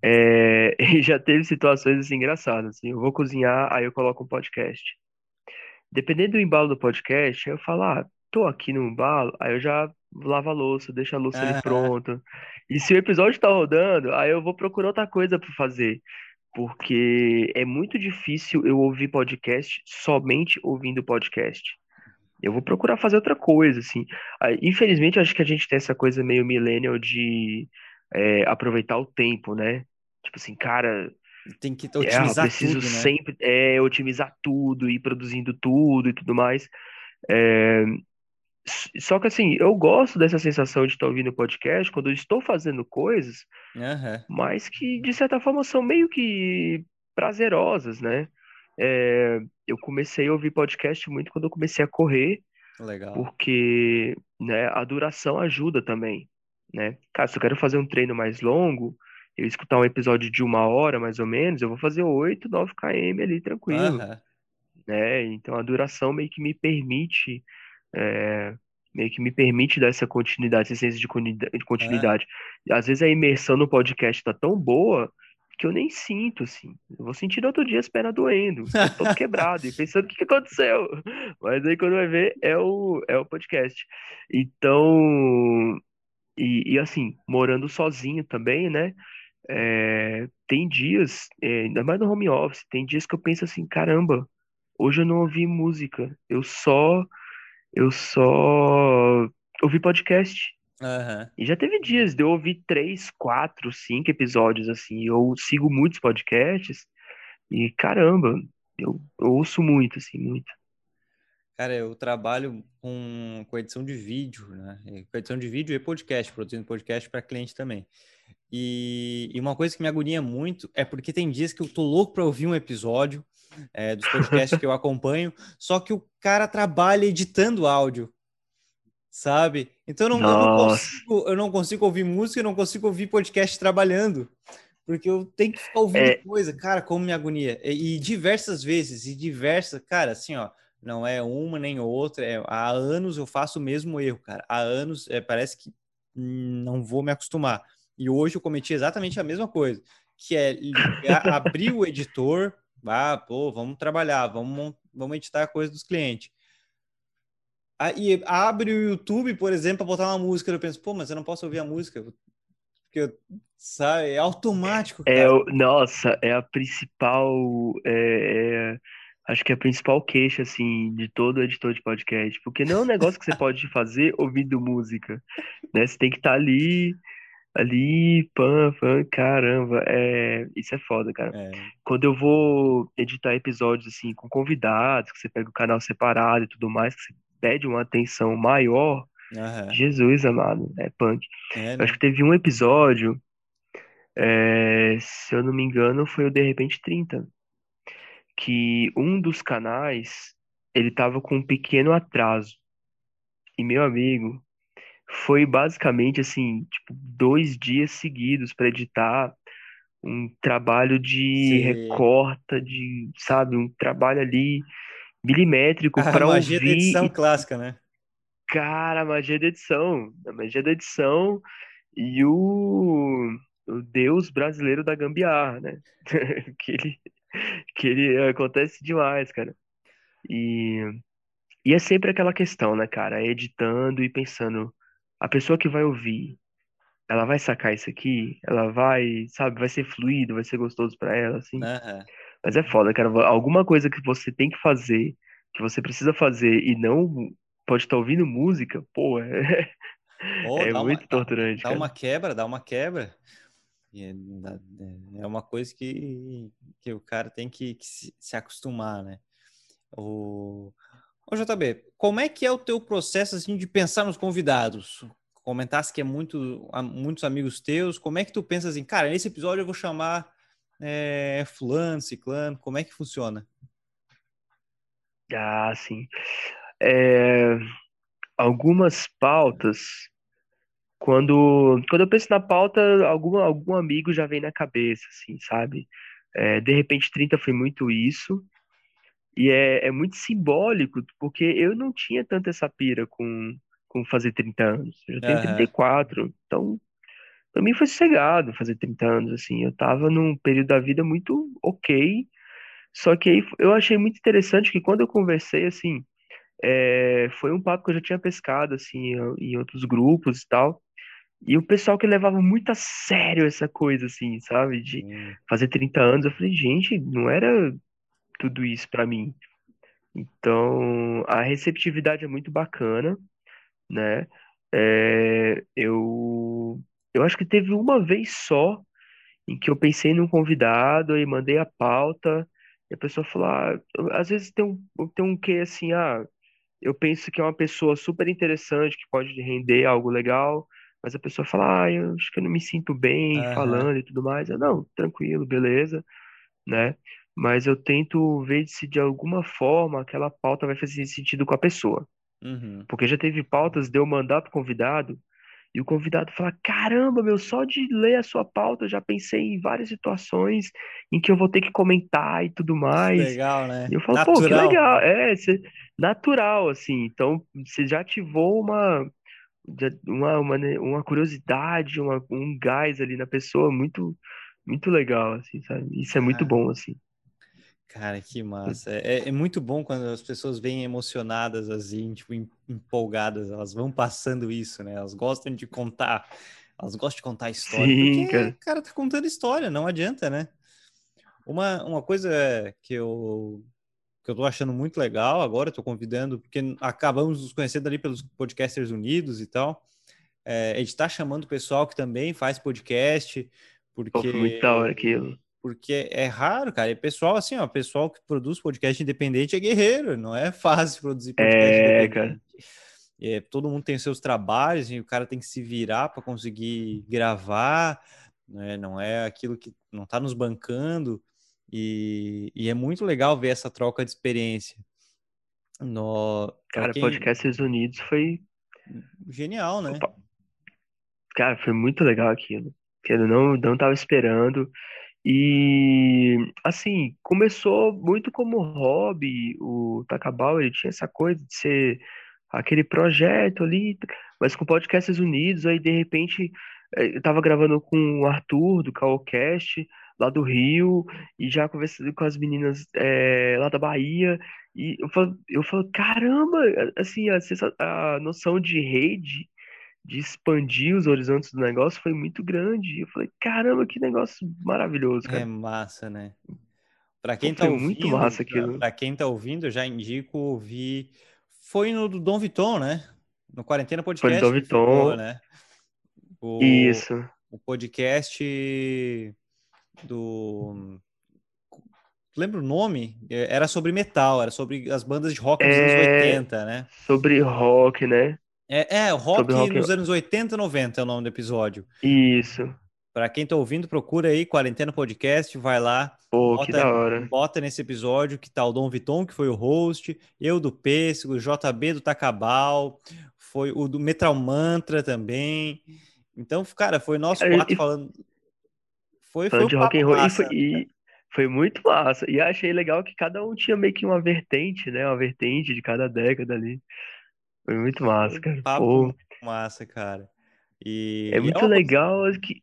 É, (laughs) E já teve situações assim engraçadas. Assim, eu vou cozinhar, aí eu coloco um podcast. Dependendo do embalo do podcast, eu falo, ah, tô aqui no embalo, aí eu já lavo a louça, deixo a louça ali Aham. pronta. E se o episódio tá rodando, aí eu vou procurar outra coisa pra fazer. Porque é muito difícil eu ouvir podcast somente ouvindo podcast. Eu vou procurar fazer outra coisa, assim. Aí, infelizmente, acho que a gente tem essa coisa meio millennial de é, aproveitar o tempo, né? Tipo assim, cara, Tem que é, eu otimizar preciso tudo, né? sempre é, otimizar tudo, ir produzindo tudo e tudo mais. É, só que assim, eu gosto dessa sensação de estar ouvindo podcast quando eu estou fazendo coisas, Aham. mas que de certa forma são meio que prazerosas, né? É, eu comecei a ouvir podcast muito quando eu comecei a correr, Legal. porque, né, a duração ajuda também, né? Cara, se eu quero fazer um treino mais longo, eu escutar um episódio de uma hora, mais ou menos, eu vou fazer 8 9 km ali, tranquilo, Aham. né? Então a duração meio que me permite, é, meio que me permite dar essa continuidade, essa senso de continuidade. E às vezes a imersão no podcast tá tão boa que eu nem sinto, assim. Eu vou sentir no outro dia as pernas doendo, todo (laughs) quebrado e pensando o que que aconteceu. Mas aí quando vai ver é o, é o podcast. Então, e, e assim, morando sozinho também, né? É, tem dias, é, ainda mais no home office, tem dias que eu penso assim, caramba, hoje eu não ouvi música, eu só, eu só ouvi podcast. Aham. E já teve dias de eu ouvir três, quatro, cinco episódios assim. Eu sigo muitos podcasts e caramba, eu, eu ouço muito, assim, muito. Cara, eu trabalho com, com edição de vídeo, né? Com edição de vídeo e podcast, produzindo podcast para cliente também. E, e uma coisa que me agonia muito é porque tem dias que eu tô louco para ouvir um episódio é, dos podcasts que eu acompanho, só que o cara trabalha editando áudio, sabe? Então eu não, eu não consigo, eu não consigo ouvir música, eu não consigo ouvir podcast trabalhando. Porque eu tenho que ficar ouvindo é, coisa, cara, como me agonia. E, e diversas vezes, e diversas, cara, assim, ó, não é uma nem outra, é, há anos eu faço o mesmo erro, cara. Há anos, é, parece que hum, não vou me acostumar. E hoje eu cometi exatamente a mesma coisa, que é ligar, (laughs) abrir o editor, ah, pô, vamos trabalhar, vamos, vamos editar a coisa dos clientes. Aí abre o YouTube, por exemplo, para botar uma música, eu penso, pô, mas eu não posso ouvir a música, porque eu, sabe, é automático, é, cara. o- nossa, é a principal, é, é, acho que é a principal queixa, assim, de todo editor de podcast, porque não é um negócio que você pode fazer ouvindo música, né? Você tem que estar ali, ali, pã, pã, caramba, é, isso é foda, cara. É, Quando eu vou editar episódios, assim, com convidados, que você pega o canal separado e tudo mais, que você pede uma atenção maior, aham. Jesus amado, é punk. É, Eu acho que teve um episódio, é, se eu não me engano, foi o De Repente 30, que um dos canais, ele tava com um pequeno atraso. E meu amigo, foi basicamente assim, tipo, dois dias seguidos para editar um trabalho de Sim. recorta, de, sabe, um trabalho ali milimétrico A para magia da ouvir edição clássica, né? cara, a magia da edição, a magia da edição e o, o Deus brasileiro da gambiarra, né? (laughs) Que ele, (laughs) que ele acontece demais, cara. E, e é sempre aquela questão, né, cara? Editando e pensando, a pessoa que vai ouvir, ela vai sacar isso aqui? Ela vai, sabe, vai ser fluido, vai ser gostoso pra ela, assim? Aham. Mas é foda, cara. Alguma coisa que você tem que fazer, que você precisa fazer e não pode estar ouvindo música, pô, é, (laughs) Ou é dá uma, muito dá, torturante, dá cara. uma quebra, dá uma quebra. É, dá- é uma coisa que, que o cara tem que, que se, acostumar, né? O... Ô, JB, como é que é o teu processo assim, de pensar nos convidados? Comentasse que é muito, muitos amigos teus, como é que tu pensa assim, cara, nesse episódio eu vou chamar é, fulano, ciclano, como é que funciona? Ah, sim. É, algumas pautas, quando, quando eu penso na pauta, algum, algum amigo já vem na cabeça, assim, sabe? É, de repente, 30 foi muito isso. E é, é muito simbólico, porque eu não tinha tanta essa pira com, com fazer 30 anos. Eu já tenho Aham. 34, então pra mim foi sossegado fazer 30 anos, assim. Eu tava num período da vida muito ok, só que aí eu achei muito interessante que quando eu conversei, assim, é, foi um papo que eu já tinha pescado, assim, em outros grupos e tal. E o pessoal que levava muito a sério essa coisa, assim, sabe? De fazer 30 anos, eu falei, gente, não era tudo isso pra mim. Então, a receptividade é muito bacana, né? É, eu, eu acho que teve uma vez só em que eu pensei num convidado e mandei a pauta, e a pessoa falou, ah, às vezes tem um, tem um quê assim, ah, eu penso que é uma pessoa super interessante, que pode render algo legal, mas a pessoa fala, ah, eu acho que eu não me sinto bem Aham. falando e tudo mais. Eu, não, tranquilo, beleza né? Mas eu tento ver se de alguma forma aquela pauta vai fazer sentido com a pessoa. Uhum. Porque já teve pautas de eu mandar pro convidado e o convidado falar: Caramba, meu, só de ler a sua pauta eu já pensei em várias situações em que eu vou ter que comentar e tudo Que mais. legal, E né? eu falo: Pô, que Natural. legal. É, natural, assim. Então, você já ativou uma. Uma, uma, né, uma curiosidade, uma, um gás ali na pessoa muito, muito legal, assim, sabe? Isso é muito Ah, bom, assim. Cara, que massa. É, é muito bom quando as pessoas vêm emocionadas, assim, tipo, em- empolgadas, elas vão passando isso, né? Elas gostam de contar, elas gostam de contar história, Sim, porque, cara. cara, tá contando história, não adianta, né? Uma, uma coisa que eu, que eu tô achando muito legal agora, tô convidando, porque acabamos nos conhecendo ali pelos Podcasters Unidos e tal, é, a gente tá chamando o pessoal que também faz podcast, Pô, foi muito da hora porque aquilo. porque é raro, cara. E pessoal, assim, ó, pessoal que produz podcast independente é guerreiro, não é (laughs) fácil produzir podcast É, cara. É, todo mundo tem seus trabalhos e o cara tem que se virar para conseguir gravar, né? Não é aquilo que não tá nos bancando. E, e é muito legal ver essa troca de experiência. No, Cara, quem. Podcasters Unidos foi. Genial, né? Opa. Cara, foi muito legal aquilo. Que eu não, não tava esperando. E, assim, começou muito como hobby. O Takabau, ele tinha essa coisa de ser aquele projeto ali, mas com Podcasters Unidos, aí de repente eh, eu tava gravando com o Arthur, do Caocast, lá do Rio, e já conversando com as meninas eh, lá da Bahia. E eu falo, eu falo, caramba, assim, a, a noção de rede de expandir os horizontes do negócio foi muito grande. Eu falei, caramba, que negócio maravilhoso, É cara. massa, né? Para quem tá foi muito ouvindo, massa aquilo. para quem tá ouvindo, eu já indico ouvir. Foi no do Dom Viton, né? No Quarentena Foi no Podcast ele ficou, Doviton, né? O, isso. o podcast do. Lembra o nome? É, Era sobre metal, era sobre as bandas de rock dos anos É 80, né? sobre rock, né? É, é rock rock. nos anos 80 e 90 é o nome do episódio. Isso. Para quem tá ouvindo, procura aí Quarentena Podcast, vai lá, Pô, que bota, da hora. bota nesse episódio que tá o Dom Viton, que foi o host, eu do Pêssego, JB do Tacabal, foi o do Metal Mantra também. Então, cara, foi nós quatro falando. Foi, foi de rock and roll. Massa, e, foi, e foi muito massa. E achei legal que cada um tinha meio que uma vertente, né? Uma vertente de cada década ali. Foi muito massa, cara. Papo Pô. massa, cara. E é muito é legal que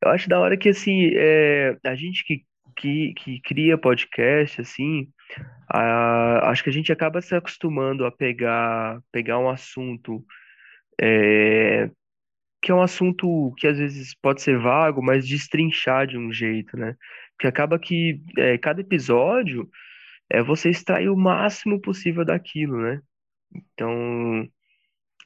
eu acho da hora que assim, é, a gente que, que, que cria podcast, assim, a, acho que a gente acaba se acostumando a pegar, pegar um assunto é, que é um assunto que às vezes pode ser vago, mas destrinchar de um jeito, né? Porque acaba que é, cada episódio é você extrair o máximo possível daquilo, né? Então,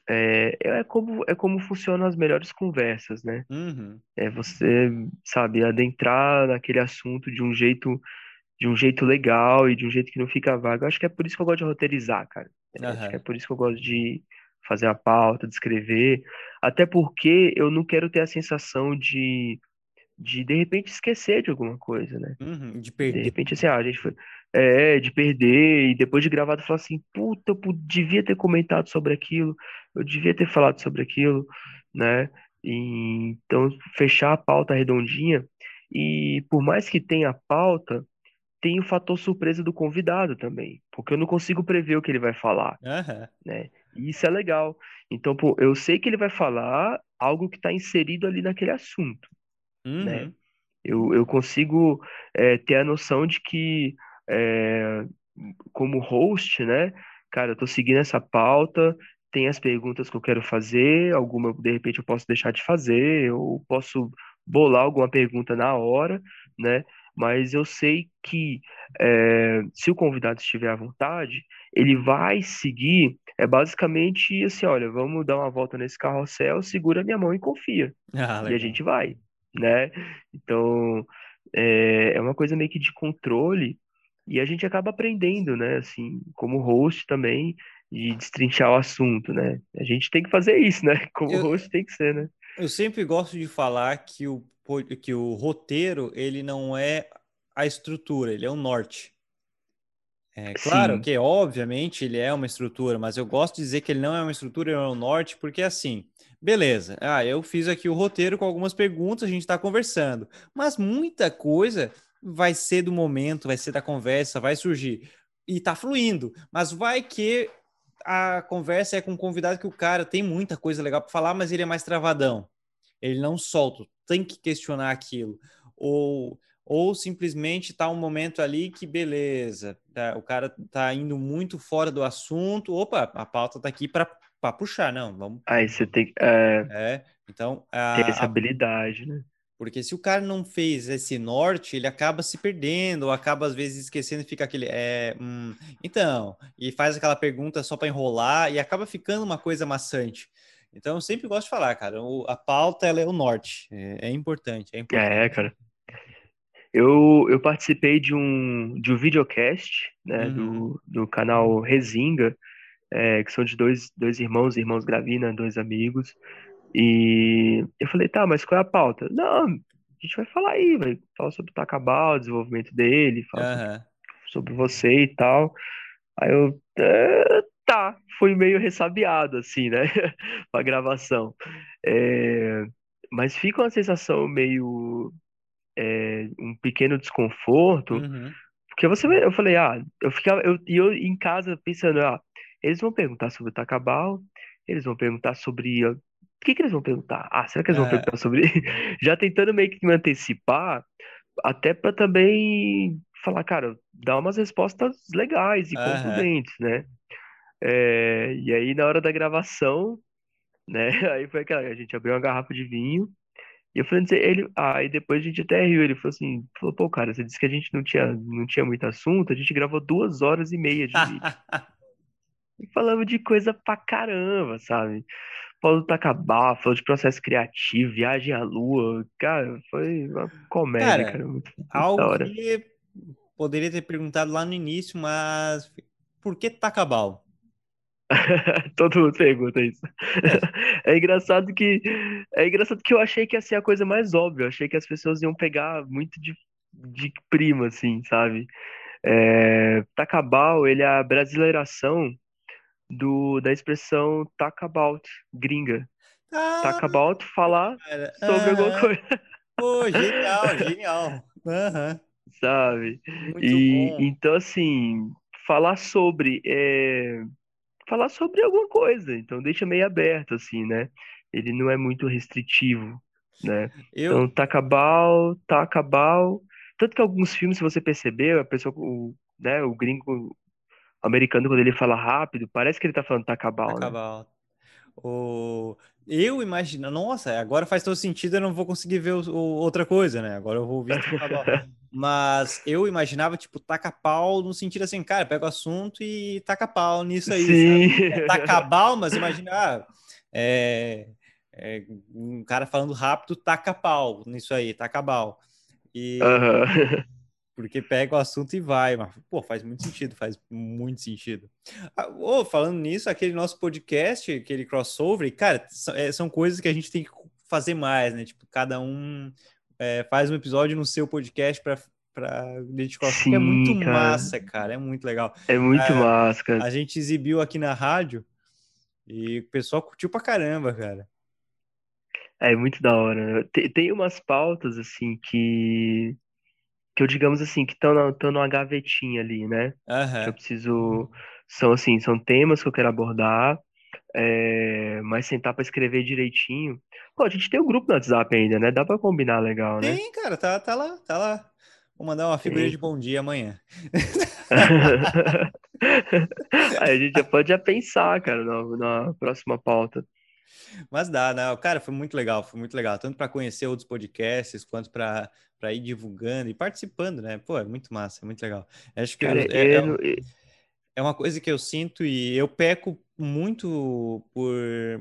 é, é como, é como funcionam as melhores conversas, né? Uhum. É você, sabe, adentrar naquele assunto de um jeito de um jeito legal e de um jeito que não fica vago. Eu acho que é por isso que eu gosto de roteirizar, cara. Uhum. Acho que é por isso que eu gosto de fazer a pauta, de escrever. Até porque eu não quero ter a sensação de de de repente esquecer de alguma coisa, né? Uhum, de perder. De repente, assim, ah, a gente foi. É, de perder, e depois de gravado falar assim, puta, eu devia ter comentado sobre aquilo, eu devia ter falado sobre aquilo, né? E, então, fechar a pauta redondinha, e por mais que tenha pauta, tem o fator surpresa do convidado também, porque eu não consigo prever o que ele vai falar, uhum. né? E isso é legal. Então, pô, eu sei que ele vai falar algo que está inserido ali naquele assunto, né? uhum. né? Eu, eu consigo é, ter a noção de que, é, como host, né? Cara, eu tô seguindo essa pauta, tem as perguntas que eu quero fazer, alguma de repente eu posso deixar de fazer, ou posso bolar alguma pergunta na hora, né? Mas eu sei que é, se o convidado estiver à vontade, ele vai seguir, é basicamente assim, olha, vamos dar uma volta nesse carrossel, segura minha mão e confia. (laughs) Ah, e a gente vai, né? Então, é, é uma coisa meio que de controle, e a gente acaba aprendendo, né? Assim, como host também, de destrinchar o assunto, né? A gente tem que fazer isso, né? (laughs) Como eu, host tem que ser, né? Eu sempre gosto de falar que o, que o roteiro, ele não é a estrutura, ele é o norte. É claro Sim. que, obviamente, ele é uma estrutura, mas eu gosto de dizer que ele não é uma estrutura, ele é o norte, porque assim, beleza, ah, eu fiz aqui o roteiro com algumas perguntas, a gente está conversando, mas muita coisa vai ser do momento, vai ser da conversa, vai surgir e tá fluindo, mas vai que a conversa é com um convidado que o cara tem muita coisa legal para falar, mas ele é mais travadão. Ele não solta, tem que questionar aquilo. Ou, ou simplesmente tá um momento ali que beleza, tá, o cara tá indo muito fora do assunto. Opa, a pauta tá aqui para puxar, não, vamos. Aí você tem é, é então a, tem essa habilidade, né? Porque se o cara não fez esse norte, ele acaba se perdendo, ou acaba às vezes esquecendo e fica aquele. É, hum, então, e faz aquela pergunta só para enrolar e acaba ficando uma coisa maçante. Então, eu sempre gosto de falar, cara, o, a pauta ela é o norte. É, é importante, é importante. É, cara. Eu, eu participei de um, de um videocast, né, uhum. do, do canal Resinga, é, que são de dois, dois irmãos, irmãos Gravina, dois amigos. E eu falei, tá, mas qual é a pauta? Não, a gente vai falar aí, vai falar sobre o Takabal, o desenvolvimento dele, falar uhum. sobre, sobre, você e tal. Aí eu, é, tá, fui meio ressabiado, assim, né, (laughs) pra gravação. É, mas fica uma sensação meio, é, um pequeno desconforto, uhum. porque você, eu falei, ah, eu ficava, eu, eu em casa pensando, ah, eles vão perguntar sobre o Takabal, eles vão perguntar sobre o que que eles vão perguntar? Ah, será que eles vão é. perguntar sobre. (laughs) Já tentando meio que me antecipar, até para também falar, cara, dar umas respostas legais e uhum. contundentes, né? É, e aí, na hora da gravação, né? (laughs) Aí foi aquela, a gente abriu uma garrafa de vinho. E eu falei, ele, aí ah, depois a gente até riu, ele falou assim, falou, pô, cara, você disse que a gente não tinha, não tinha muito assunto, a gente gravou duas horas e meia de vídeo. (laughs) e falamos de coisa pra caramba, sabe? Paulo Takabá, falou de processo criativo, viagem à lua. Cara, foi uma comédia, cara. cara muito, muito algo que poderia ter perguntado lá no início, mas por que Takabal? (laughs) Todo mundo pergunta isso. É. é. engraçado que é engraçado que eu achei que ia ser a coisa mais óbvia. Eu achei que as pessoas iam pegar muito de, de prima, assim, sabe? É, Takabal, ele é a brasileiração do, da expressão about, gringa. Ah, falar cara. sobre alguma Aham. coisa, Pô, genial, genial. Aham. sabe? Muito E bom. então, assim, falar sobre, é, falar sobre alguma coisa, então deixa meio aberto, assim, né? Ele não é muito restritivo, né? Eu, Então, talk about, talk about. Tanto que alguns filmes, se você perceber, a pessoa, o, né, o gringo americano, quando ele fala rápido, parece que ele tá falando talk about, né? acabar. O... Eu imagino, nossa, agora faz todo sentido, eu não vou conseguir ver o- o- outra coisa, né? Agora eu vou ouvir. (laughs) Mas eu imaginava, tipo, taca pau no sentido assim, cara, pega o assunto e taca pau nisso aí, Sim. É, taca pau, mas imagina, ah, é, é, um cara falando rápido, taca pau nisso aí, taca pau. E Aham. porque pega o assunto e vai, mas, pô, faz muito sentido, faz muito sentido. Ah, ô, falando nisso, aquele nosso podcast, aquele crossover, cara, são, é, são coisas que a gente tem que fazer mais, né? Tipo, cada um é, faz um episódio no seu podcast para ao assunto, que é muito Sim, cara. massa, cara, é muito legal. É muito É, massa, cara. A gente exibiu aqui na rádio e o pessoal curtiu pra caramba, cara. É muito da hora. né? Tem, tem umas pautas, assim, que, que eu, digamos assim, que estão na, tão numa gavetinha ali, né? Que eu preciso. São, assim, são temas que eu quero abordar, é, mas sentar pra escrever direitinho. Pô, a gente tem um grupo no WhatsApp ainda, né? Dá pra combinar legal, né? Tem, cara, tá, tá lá, tá lá. Vou mandar uma figurinha de Tem. bom dia amanhã. (laughs) Aí a gente já pode já pensar, cara, na, na próxima pauta. Mas dá, né? Cara, foi muito legal, foi muito legal. Tanto para conhecer outros podcasts, quanto para para ir divulgando e participando, né? Pô, é muito massa, é muito legal. Acho que eu- Cara, é, é, eu, eu- é uma coisa que eu sinto e eu peco muito por.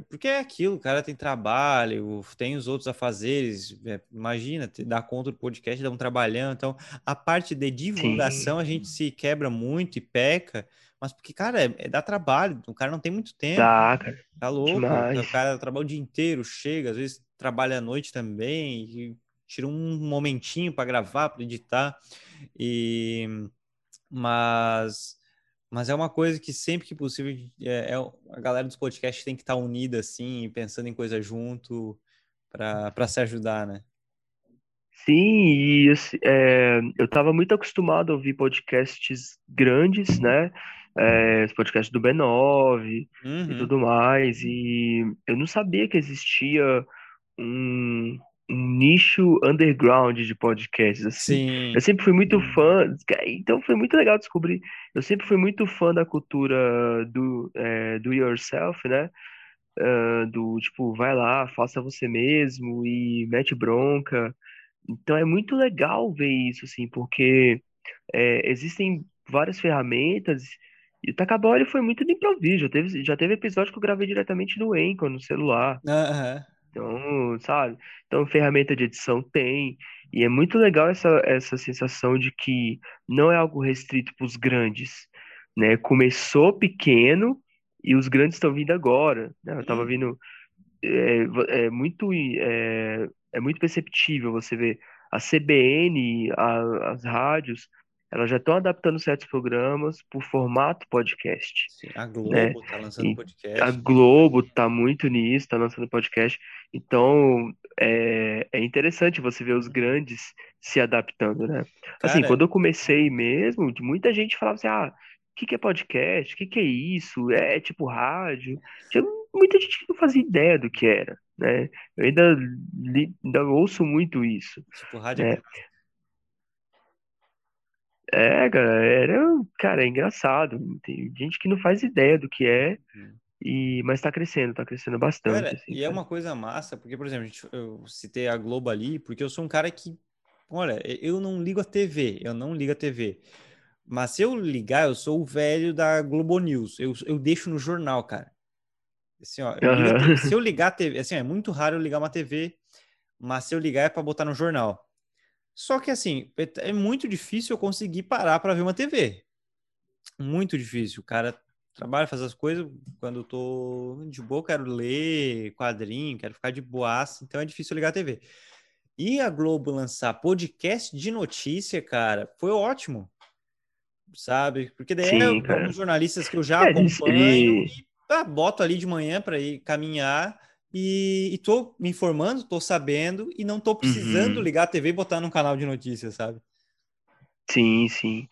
Porque é aquilo, o cara tem trabalho, tem os outros afazeres. é, imagina, dar conta do podcast, dá um trabalhão. Então, a parte de divulgação a gente se quebra muito e peca, mas porque, cara, é, é dá trabalho, o cara não tem muito tempo. dá, cara, Tá louco? demais. O cara trabalha o dia inteiro, chega, às vezes trabalha à noite também, tira um momentinho para gravar, para editar. E mas mas é uma coisa que sempre que possível é, é- a galera dos podcasts tem que estar unida assim, pensando em coisa junto para para se ajudar, né? Sim, e é, eu estava muito acostumado a ouvir podcasts grandes, né? É, os podcasts do B9 e Uhum. tudo mais, e eu não sabia que existia um, um nicho underground de podcasts, assim. Sim. Eu sempre fui muito fã, então foi muito legal descobrir. Eu sempre fui muito fã da cultura do, é, do yourself, né? Ah, do tipo, vai lá, faça você mesmo e mete bronca. Então é muito legal ver isso, assim, porque é, existem várias ferramentas e o Takabal ele foi muito de improviso. Já teve, já teve episódio que eu gravei diretamente no Anchor, no celular. Aham. Então, sabe? Então, ferramenta de edição tem. E é muito legal essa, essa sensação de que não é algo restrito para os grandes, né? Começou pequeno e os grandes estão vindo agora, né? Eu tava Hum. vindo é, vo- é muito é, é muito perceptível você ver a CBN, a- as rádios, elas já estão adaptando certos programas por formato podcast, Sim, A né? Globo tá lançando E a podcast. Globo tá muito nisso, tá lançando podcast. Então, é, é interessante você ver os grandes se adaptando, né? Assim, Cara, quando eu comecei mesmo, muita gente falava assim, ah, o que que é podcast? O que que é isso? É tipo rádio? Tinha muita gente que não fazia ideia do que era, né? Eu ainda, li- ainda ouço muito isso, tipo, rádio né? É, cara, era, cara, é engraçado. Tem gente que não faz ideia do que é, Hum. e, mas tá crescendo, tá crescendo bastante, Cara, assim, e é cara. uma coisa massa, porque, por exemplo, eu citei a Globo ali, porque eu sou um cara que, olha, eu não ligo a TV, eu não ligo a TV. Mas se eu ligar, eu sou o velho da Globo News. Eu, eu deixo no jornal, cara. Assim, ó, eu. TV se eu ligar a TV, assim, é muito raro eu ligar uma TV, mas se eu ligar é para botar no jornal. Só que assim, é, é muito difícil eu conseguir parar para ver uma TV. Muito difícil. O cara trabalha, faz as coisas. Quando eu tô de boa, eu quero ler quadrinho, quero ficar de boaça, então é difícil ligar a TV. E a Globo lançar podcast de notícia, cara, foi ótimo. sabe? Porque daí Sim, é alguns jornalistas que eu já é, acompanho e ah, boto ali de manhã para ir caminhar e, e tô me informando, tô sabendo e não tô precisando uhum. ligar a TV e botar num canal de notícias, sabe? Sim, sim.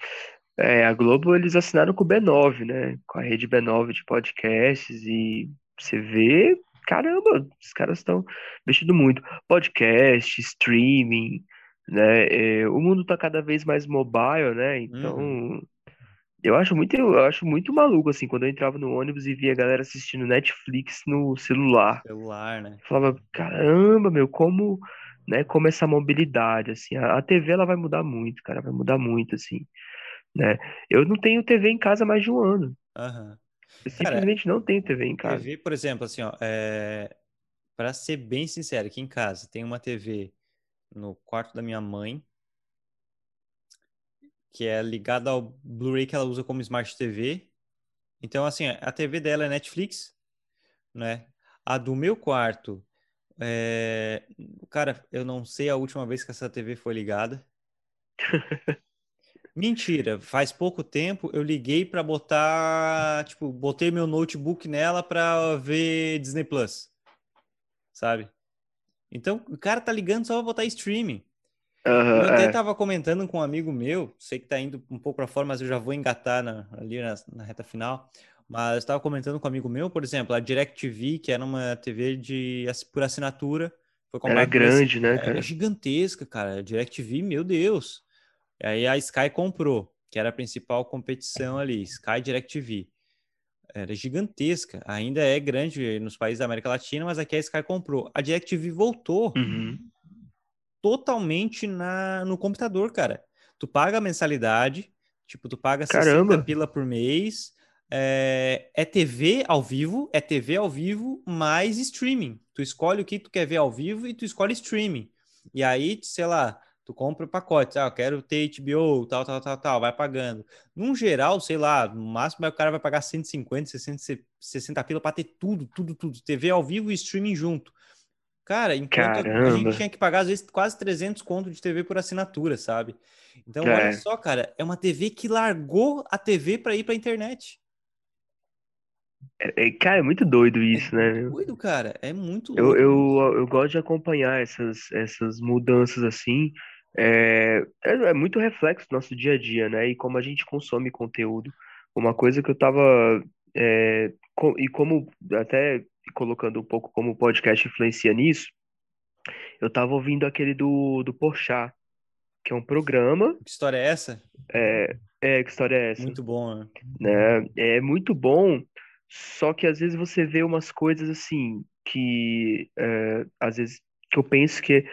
É, a Globo eles assinaram com o B9, né? Com a rede B9 de podcasts e você vê, caramba, os caras estão mexendo muito. Podcast, streaming, né? É, o mundo tá cada vez mais mobile, né? Então, uhum. Eu acho muito, eu acho muito maluco assim, quando eu entrava no ônibus e via a galera assistindo Netflix no celular. Celular, né? Eu falava, caramba, meu, como, né, como essa mobilidade assim, a, a TV ela vai mudar muito, cara, vai mudar muito assim, né? Eu não tenho TV em casa mais de um ano. Uhum. Eu simplesmente Cara, não tenho TV em casa. TV, por exemplo, assim, ó, é... para ser bem sincero, aqui em casa tem uma TV no quarto da minha mãe, que é ligada ao Blu-ray que ela usa como Smart TV. Então, assim, a TV dela é Netflix, né? A do meu quarto, é... cara, eu não sei a última vez que essa TV foi ligada. (laughs) Mentira, faz pouco tempo eu liguei para botar, tipo, botei meu notebook nela para ver Disney Plus. Sabe? Então, o cara tá ligando só pra botar streaming. Uhum, eu até é. tava comentando com um amigo meu, sei que tá indo um pouco para fora, mas eu já vou engatar na, ali na, na, reta final. Mas estava comentando com um amigo meu, por exemplo, a DirecTV, que era uma TV de por assinatura, foi. Era grande, né, cara? Era gigantesca, cara. A DirecTV, meu Deus. E aí a Sky comprou, que era a principal competição ali, Sky DirecTV era gigantesca, ainda é grande nos países da América Latina, mas aqui a Sky comprou. A DirecTV voltou uhum. Totalmente na, no computador, cara. Tu paga a mensalidade, tipo, tu paga Caramba. 60 pila por mês, é, é, TV ao vivo, é TV ao vivo mais streaming. Tu escolhe o que tu quer ver ao vivo e tu escolhe streaming. E aí, sei lá, Tu compra o pacote, ah, eu quero ter HBO, tal, tal, tal, tal, vai pagando. Num geral, sei lá, no máximo o cara vai pagar 150, 60, 60 pila para ter tudo, tudo, tudo. TV ao vivo e streaming junto. Cara, enquanto Caramba. a gente tinha que pagar, às vezes, quase 300 conto de TV por assinatura, sabe? Então, é. olha só, cara, é uma TV que largou a TV para ir pra internet. É, é, cara, é muito doido isso, é né? Doido, cara, é muito eu, eu, eu gosto de acompanhar essas, essas mudanças assim, é, é, é, muito reflexo do nosso dia a dia, né? E como a gente consome conteúdo. Uma coisa que eu tava. É, com, e como, até colocando um pouco como o podcast influencia nisso, eu tava ouvindo aquele do, do Porchat, que é um programa. Que história é essa? É, é que história é essa? Muito bom, né? né? É muito bom, só que às vezes você vê umas coisas assim, que é, às vezes que eu penso que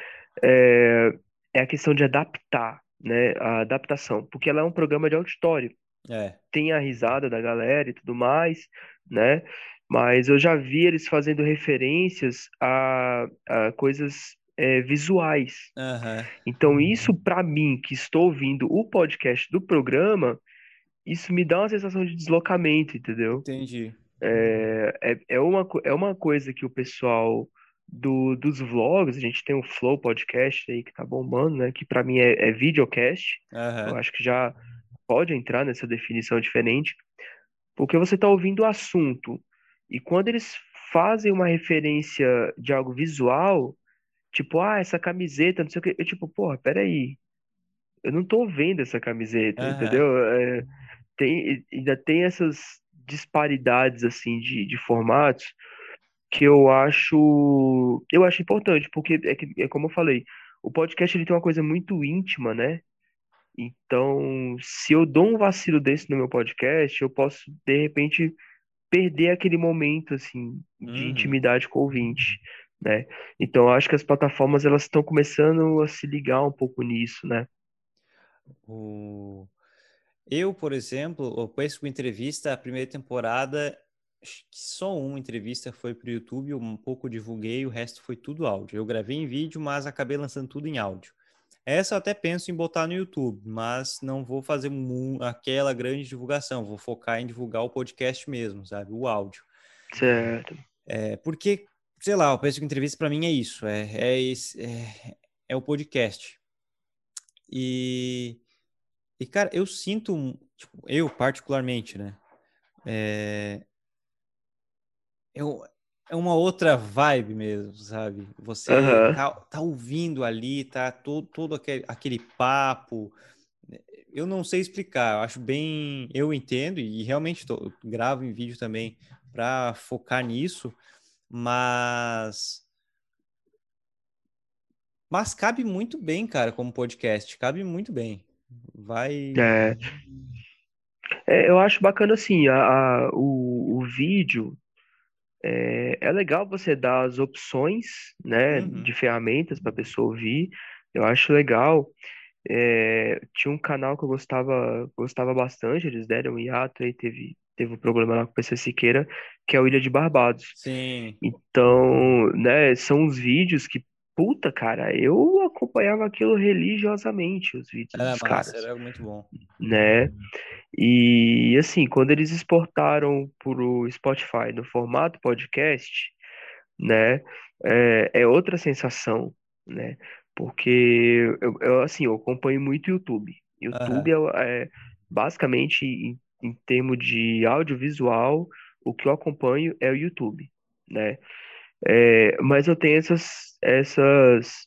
é, é a questão de adaptar, né? A adaptação, porque ela é um programa de auditório. É. Tem a risada da galera e tudo mais, né? Mas eu já vi eles fazendo referências a, a coisas é, visuais. Uhum. Então, isso para mim, que estou ouvindo o podcast do programa, isso me dá uma sensação de deslocamento, entendeu? Entendi. É, é, é, uma, é uma coisa que o pessoal do, dos vlogs, a gente tem o Flow Podcast aí que tá bombando, né? Que para mim é, é videocast. Uhum. Eu acho que já pode entrar nessa definição diferente, porque você tá ouvindo o assunto. E quando eles fazem uma referência de algo visual, tipo, ah, essa camiseta, não sei o que, eu tipo, porra, peraí. Eu não tô vendo essa camiseta, uhum. entendeu? É, tem, ainda tem essas disparidades, assim, de, de formatos que eu acho eu acho importante, porque é, que, é como eu falei, o podcast ele tem uma coisa muito íntima, né? Então, se eu dou um vacilo desse no meu podcast, eu posso de repente perder aquele momento assim de uhum. intimidade com o ouvinte, né? Então, eu acho que as plataformas elas estão começando a se ligar um pouco nisso, né? O... Eu, por exemplo, o Pesco Entrevista, a primeira temporada, só uma entrevista foi para o YouTube, um pouco divulguei, o resto foi tudo áudio. Eu gravei em vídeo, mas acabei lançando tudo em áudio. Essa eu até penso em botar no YouTube, mas não vou fazer aquela grande divulgação, vou focar em divulgar o podcast mesmo, sabe? O áudio. Certo. É, porque, sei lá, o preço de entrevista para mim é isso, é, é, esse, é, é o podcast. E, E, cara, eu sinto, tipo, eu particularmente, né? É... Eu, é uma outra vibe mesmo, sabe? Você Aham. tá, tá ouvindo ali, tá todo, todo aquele, aquele papo. Eu não sei explicar, eu acho bem. Eu entendo e realmente tô, gravo em vídeo também para focar nisso, mas. Mas cabe muito bem, cara, como podcast, cabe muito bem. Vai. É, é, eu acho bacana assim, a, a- o, o vídeo é, é legal você dar as opções, né, Uhum. de ferramentas para a pessoa ouvir. Eu acho legal. É, tinha um canal que eu gostava, gostava bastante, eles deram um hiato aí, teve, teve um problema lá com o PC Siqueira, que é o Ilha de Barbados. Sim, Então, né, são os vídeos que, puta, cara, eu acompanhava aquilo religiosamente, os vídeos era dos massa, caras, era muito bom. né? E assim, quando eles exportaram pro Spotify no formato podcast, né, é, é outra sensação, né? Porque eu, eu, assim, eu acompanho muito YouTube. YouTube Aham. é, é basicamente em, em termos de audiovisual, o que eu acompanho é o YouTube, né? É, mas eu tenho essas, essas,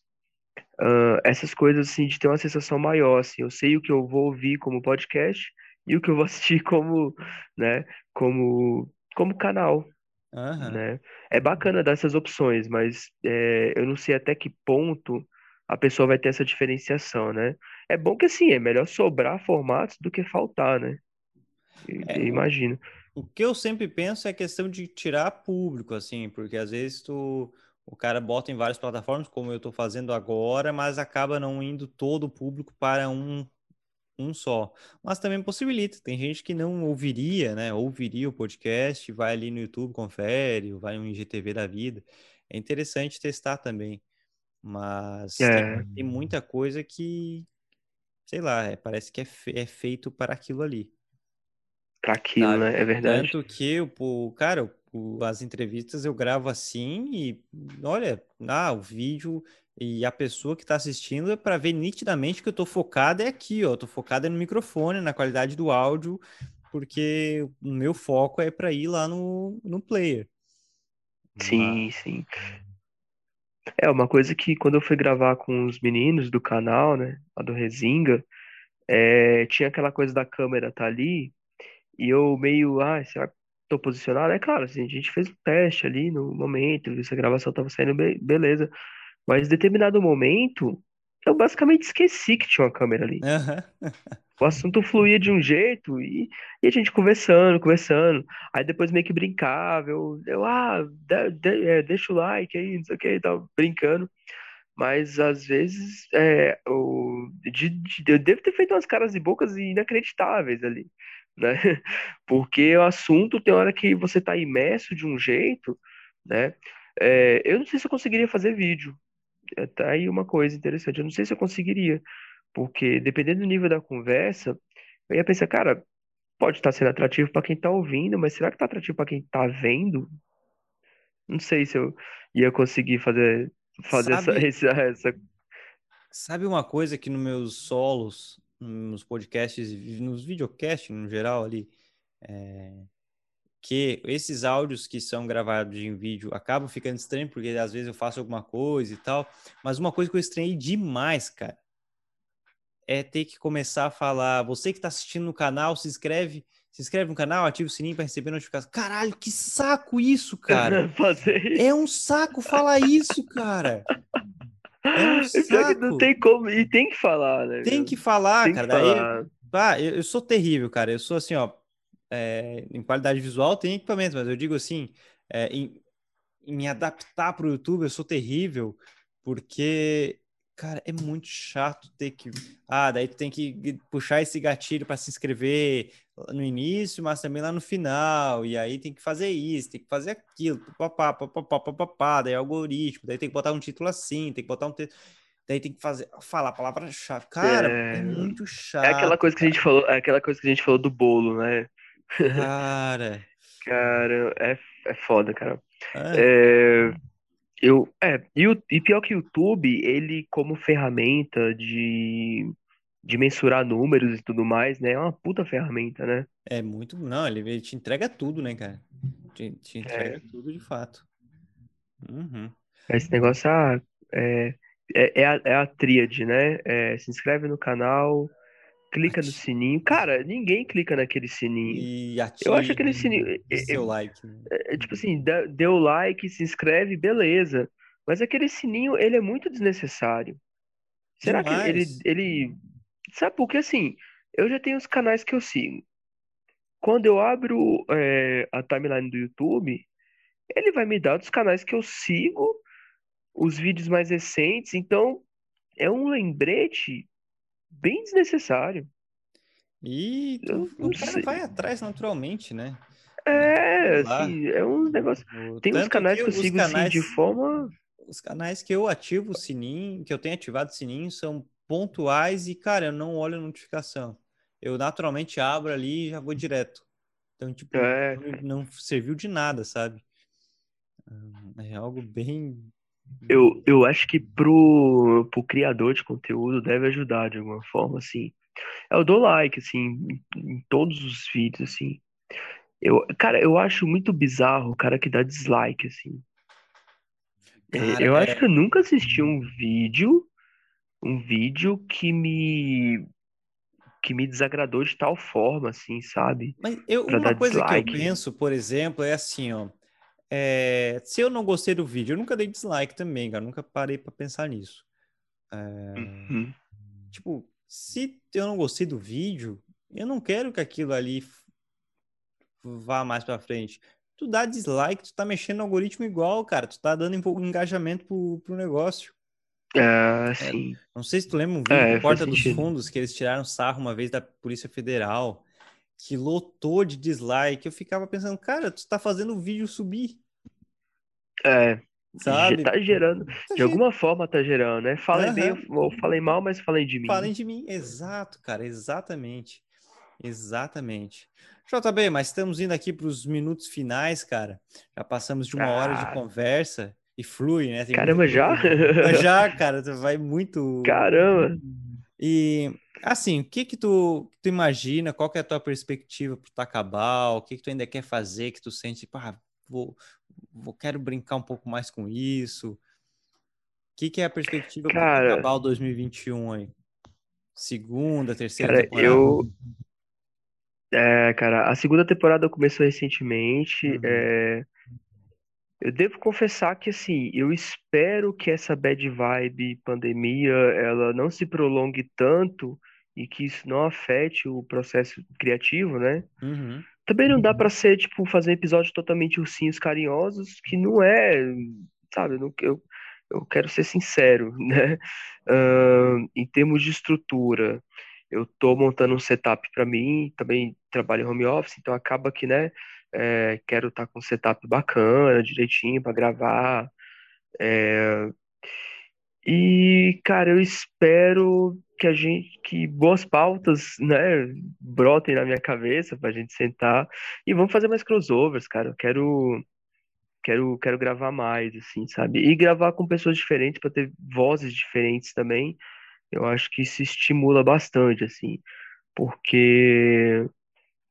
ah, essas coisas assim de ter uma sensação maior, assim. Eu sei o que eu vou ouvir como podcast e o que eu vou (laughs) assistir como, né, como, como canal, Aham. né? É bacana dar essas opções, mas é, eu não sei até que ponto a pessoa vai ter essa diferenciação, né? É bom que assim, é melhor sobrar formatos do que faltar, né? É, imagino. O que eu sempre penso é questão de tirar público, assim, porque às vezes tu, o cara bota em várias plataformas, como eu tô fazendo agora, mas acaba não indo todo o público para um, um só. Mas também possibilita, tem gente que não ouviria, né? Ouviria o podcast, vai ali no YouTube, confere, vai no IGTV da vida. É interessante testar também, mas tem, É, tem muita coisa que, sei lá, é, parece que é, fe- é feito para aquilo ali. Pra aquilo, sabe? né? É verdade. Tanto que, o, cara, o- as entrevistas eu gravo assim e, olha, ah, o vídeo e a pessoa que está assistindo é para ver nitidamente que eu tô focado é aqui, ó, tô focado é no microfone, na qualidade do áudio, porque o meu foco é para ir lá no, no player. Mas, Sim, sim. É uma coisa que quando eu fui gravar com os meninos do canal, né, lá do Rezinga, é, tinha aquela coisa da câmera tá ali e eu meio, ah, será que tô posicionado? É claro, assim, a gente fez um teste ali no momento, viu se a gravação tava saindo be- beleza, mas em determinado momento eu basicamente esqueci que tinha uma câmera ali. aham, O assunto fluía de um jeito e, e a gente conversando, conversando. Aí depois meio que brincava, eu, eu ah, de- de- é, deixa o like aí, não sei o que, tava brincando. Mas às vezes é, o, de, de- eu devo ter feito umas caras e bocas inacreditáveis ali, né? (laughs) Porque o assunto tem hora que você tá imerso de um jeito, né? É, eu não sei se eu conseguiria fazer vídeo. É, Tá aí uma coisa interessante. Eu não sei se eu conseguiria, porque dependendo do nível da conversa, eu ia pensar, cara, pode estar sendo atrativo para quem tá ouvindo, mas será que tá atrativo para quem tá vendo? Não sei se eu ia conseguir fazer fazer essa, Sabe, (laughs) essa, essa sabe uma coisa que nos meus solos, nos podcasts, nos videocasts no geral ali, que esses áudios que são gravados em vídeo acabam ficando estranhos, porque às vezes eu faço alguma coisa e tal. Mas uma coisa que eu estranhei demais, cara, é ter que começar a falar. Você que está assistindo no canal, se inscreve, se inscreve no canal, ativa o sininho para receber notificação. Caralho, que saco isso, cara! (laughs) É um saco falar isso, cara! É um pior que não saco! tem como, e tem que falar, né, Tem que falar, Tem que cara. Daí, falar. pá, eu, eu sou terrível, cara. Eu sou assim, ó. é, em qualidade visual tem equipamento, mas eu digo assim, é, em, em me adaptar para o YouTube, eu sou terrível, porque, cara, é muito chato ter que. Ah, daí tu tem que puxar esse gatilho para se inscrever no início, mas também lá no final, e aí tem que fazer isso, tem que fazer aquilo, papapá, papapá, papapá, daí é algoritmo, daí tem que botar um título assim, tem que botar um texto. Daí tem que fazer, falar a palavra-chave. Cara, é É, muito é aquela chato, coisa que a gente falou, é aquela coisa que a gente falou do bolo, né? cara. (laughs) Cara, é, é foda, cara. Ah, É, eu, é, e, o- e pior que o YouTube, ele como ferramenta de, de mensurar números e tudo mais, né? É uma puta ferramenta, né? É muito. Não, ele, ele te entrega tudo, né, cara? Te, te entrega É. tudo de fato. Uhum. Esse negócio, ah, é, é, é a, é a tríade, né? É, se inscreve no canal, clica no sininho. Cara, ninguém clica naquele sininho. E Eu acho aquele sininho. É, é- seu like. né? é tipo assim, dá- deu like, se inscreve, beleza. Mas aquele sininho, ele é muito desnecessário. Será que ele, Demais. ele. Sabe, porque assim, eu já tenho os canais que eu sigo. Quando eu abro é, a timeline do YouTube, ele vai me dar dos canais que eu sigo, os vídeos mais recentes. Então, é um lembrete bem desnecessário. E tu- o cara sei. vai atrás naturalmente, né? É, assim, é um negócio. Tem uns tanto canais que que eu sigo assim de canais- forma. Os canais que eu ativo o sininho, que eu tenho ativado o sininho, são pontuais e, cara, eu não olho a notificação. Eu naturalmente abro ali e já vou direto. Então, tipo, É, não, não serviu de nada, sabe? Ah, É algo bem. Eu, eu acho que pro, pro criador de conteúdo deve ajudar de alguma forma, assim. Eu dou like, assim, em, todos os vídeos, assim. Eu, cara, eu acho muito bizarro o cara que dá dislike, assim. É, Cara, eu acho é- que eu nunca assisti um vídeo, um vídeo que me, que me desagradou de tal forma, assim, sabe? Mas eu, pra uma coisa que eu dislike. penso, por exemplo, é assim, ó. é, se eu não gostei do vídeo, eu nunca dei dislike também, cara. Nunca parei pra pensar nisso. Uhum. Tipo, se eu não gostei do vídeo, eu não quero que aquilo ali vá mais pra frente. Tu dá dislike, tu tá mexendo no algoritmo igual, cara. Tu tá dando engajamento pro, pro negócio. Ah, sim. Não sei se tu lembra um vídeo É, Porta dos. Fundos que eles tiraram sarro uma vez da Polícia Federal, que lotou de dislike. Eu ficava pensando, cara, tu tá fazendo o vídeo subir, É, sabe? tá gerando, Tá de gente- alguma forma tá gerando, né? Falem bem Aham. ou falem mal, mas falem de mim. Falem de mim. Exato, cara, exatamente. Exatamente. JB, mas estamos indo aqui para os minutos finais, cara. Já passamos de uma hora de Ah. conversa e flui, né? Tem Caramba, muito já? (laughs) Já, cara, tu vai muito. Caramba. E assim, o que que tu, tu imagina? Qual que é a tua perspectiva pro Tacabal? O que que tu ainda quer fazer? Que tu sente, pá, vou, vou quero brincar um pouco mais com isso. O que que é a perspectiva pro Cara. Tacabal 2021 aí? Segunda, terceira Cara, temporada? eu. É, cara, a segunda temporada começou recentemente. Uhum. é, Eu devo confessar que, assim, eu espero que essa bad vibe pandemia ela não se prolongue tanto e que isso não afete o processo criativo, né? Uhum. Também não dá pra ser, tipo, fazer um episódio totalmente ursinhos carinhosos, que não é, sabe? Não- eu, eu quero ser sincero, (laughs) né? Ahn, em termos de estrutura, eu tô montando um setup pra mim, também trabalho em home office, então acaba que, né? É, quero estar com um setup bacana, direitinho pra gravar. é, e, cara, eu espero que a gente, que boas pautas, né, brotem na minha cabeça pra gente sentar e vamos fazer mais crossovers, cara. Eu quero, quero, quero gravar mais, assim, sabe? E gravar com pessoas diferentes pra ter vozes diferentes também. Eu acho que isso estimula bastante, assim, porque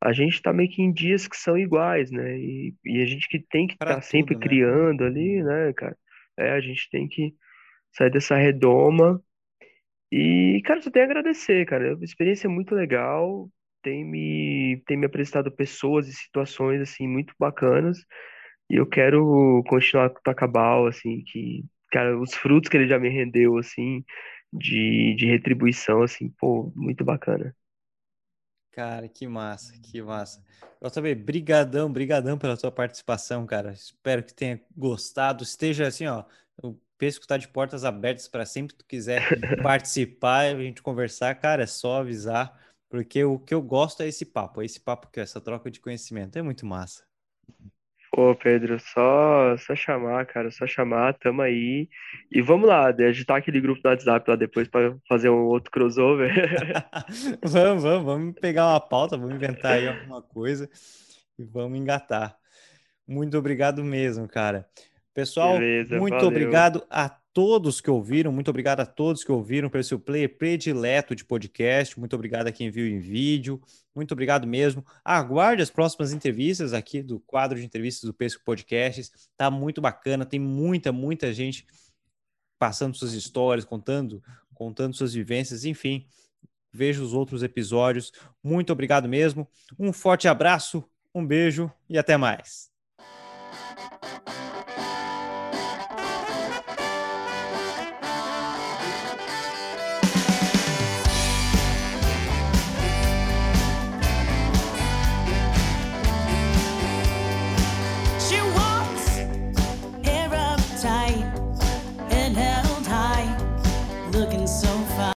a gente tá meio que em dias que são iguais, né? E, e a gente que tem que estar sempre tudo, né? criando ali, né, cara? É, a gente tem que sair dessa redoma. E, cara, só tenho a agradecer, cara. A experiência é muito legal. Tem me, tem me apresentado pessoas e situações, assim, muito bacanas. E eu quero continuar com o Tacabal, assim, que, cara, os frutos que ele já me rendeu, assim, de, de retribuição, assim, pô, muito bacana. Cara, que massa, que massa. JB, brigadão, brigadão pela tua participação, cara. Espero que tenha gostado. Esteja assim, ó, o Pesco tá de portas abertas para sempre que tu quiser participar a gente conversar, cara, é só avisar, porque o que eu gosto é esse papo, é esse papo que é essa troca de conhecimento, é muito massa. Pô, Pedro, só, só chamar, cara, só chamar, tamo aí. E vamos lá, agitar aquele grupo do WhatsApp lá depois pra fazer um outro crossover. (laughs) Vamos, vamos, vamos pegar uma pauta, vamos inventar aí alguma coisa e vamos engatar. Muito obrigado mesmo, cara. Pessoal, Beleza, muito valeu. obrigado a todos que ouviram, muito obrigado a todos que ouviram pelo seu player predileto de podcast. Muito obrigado a quem viu em vídeo. Muito obrigado mesmo. Aguarde as próximas entrevistas aqui do quadro de entrevistas do Pesco Podcasts. Tá muito bacana, tem muita, muita gente passando suas histórias, contando, contando suas vivências, enfim. Veja os outros episódios. Muito obrigado mesmo. Um forte abraço, um beijo e até mais.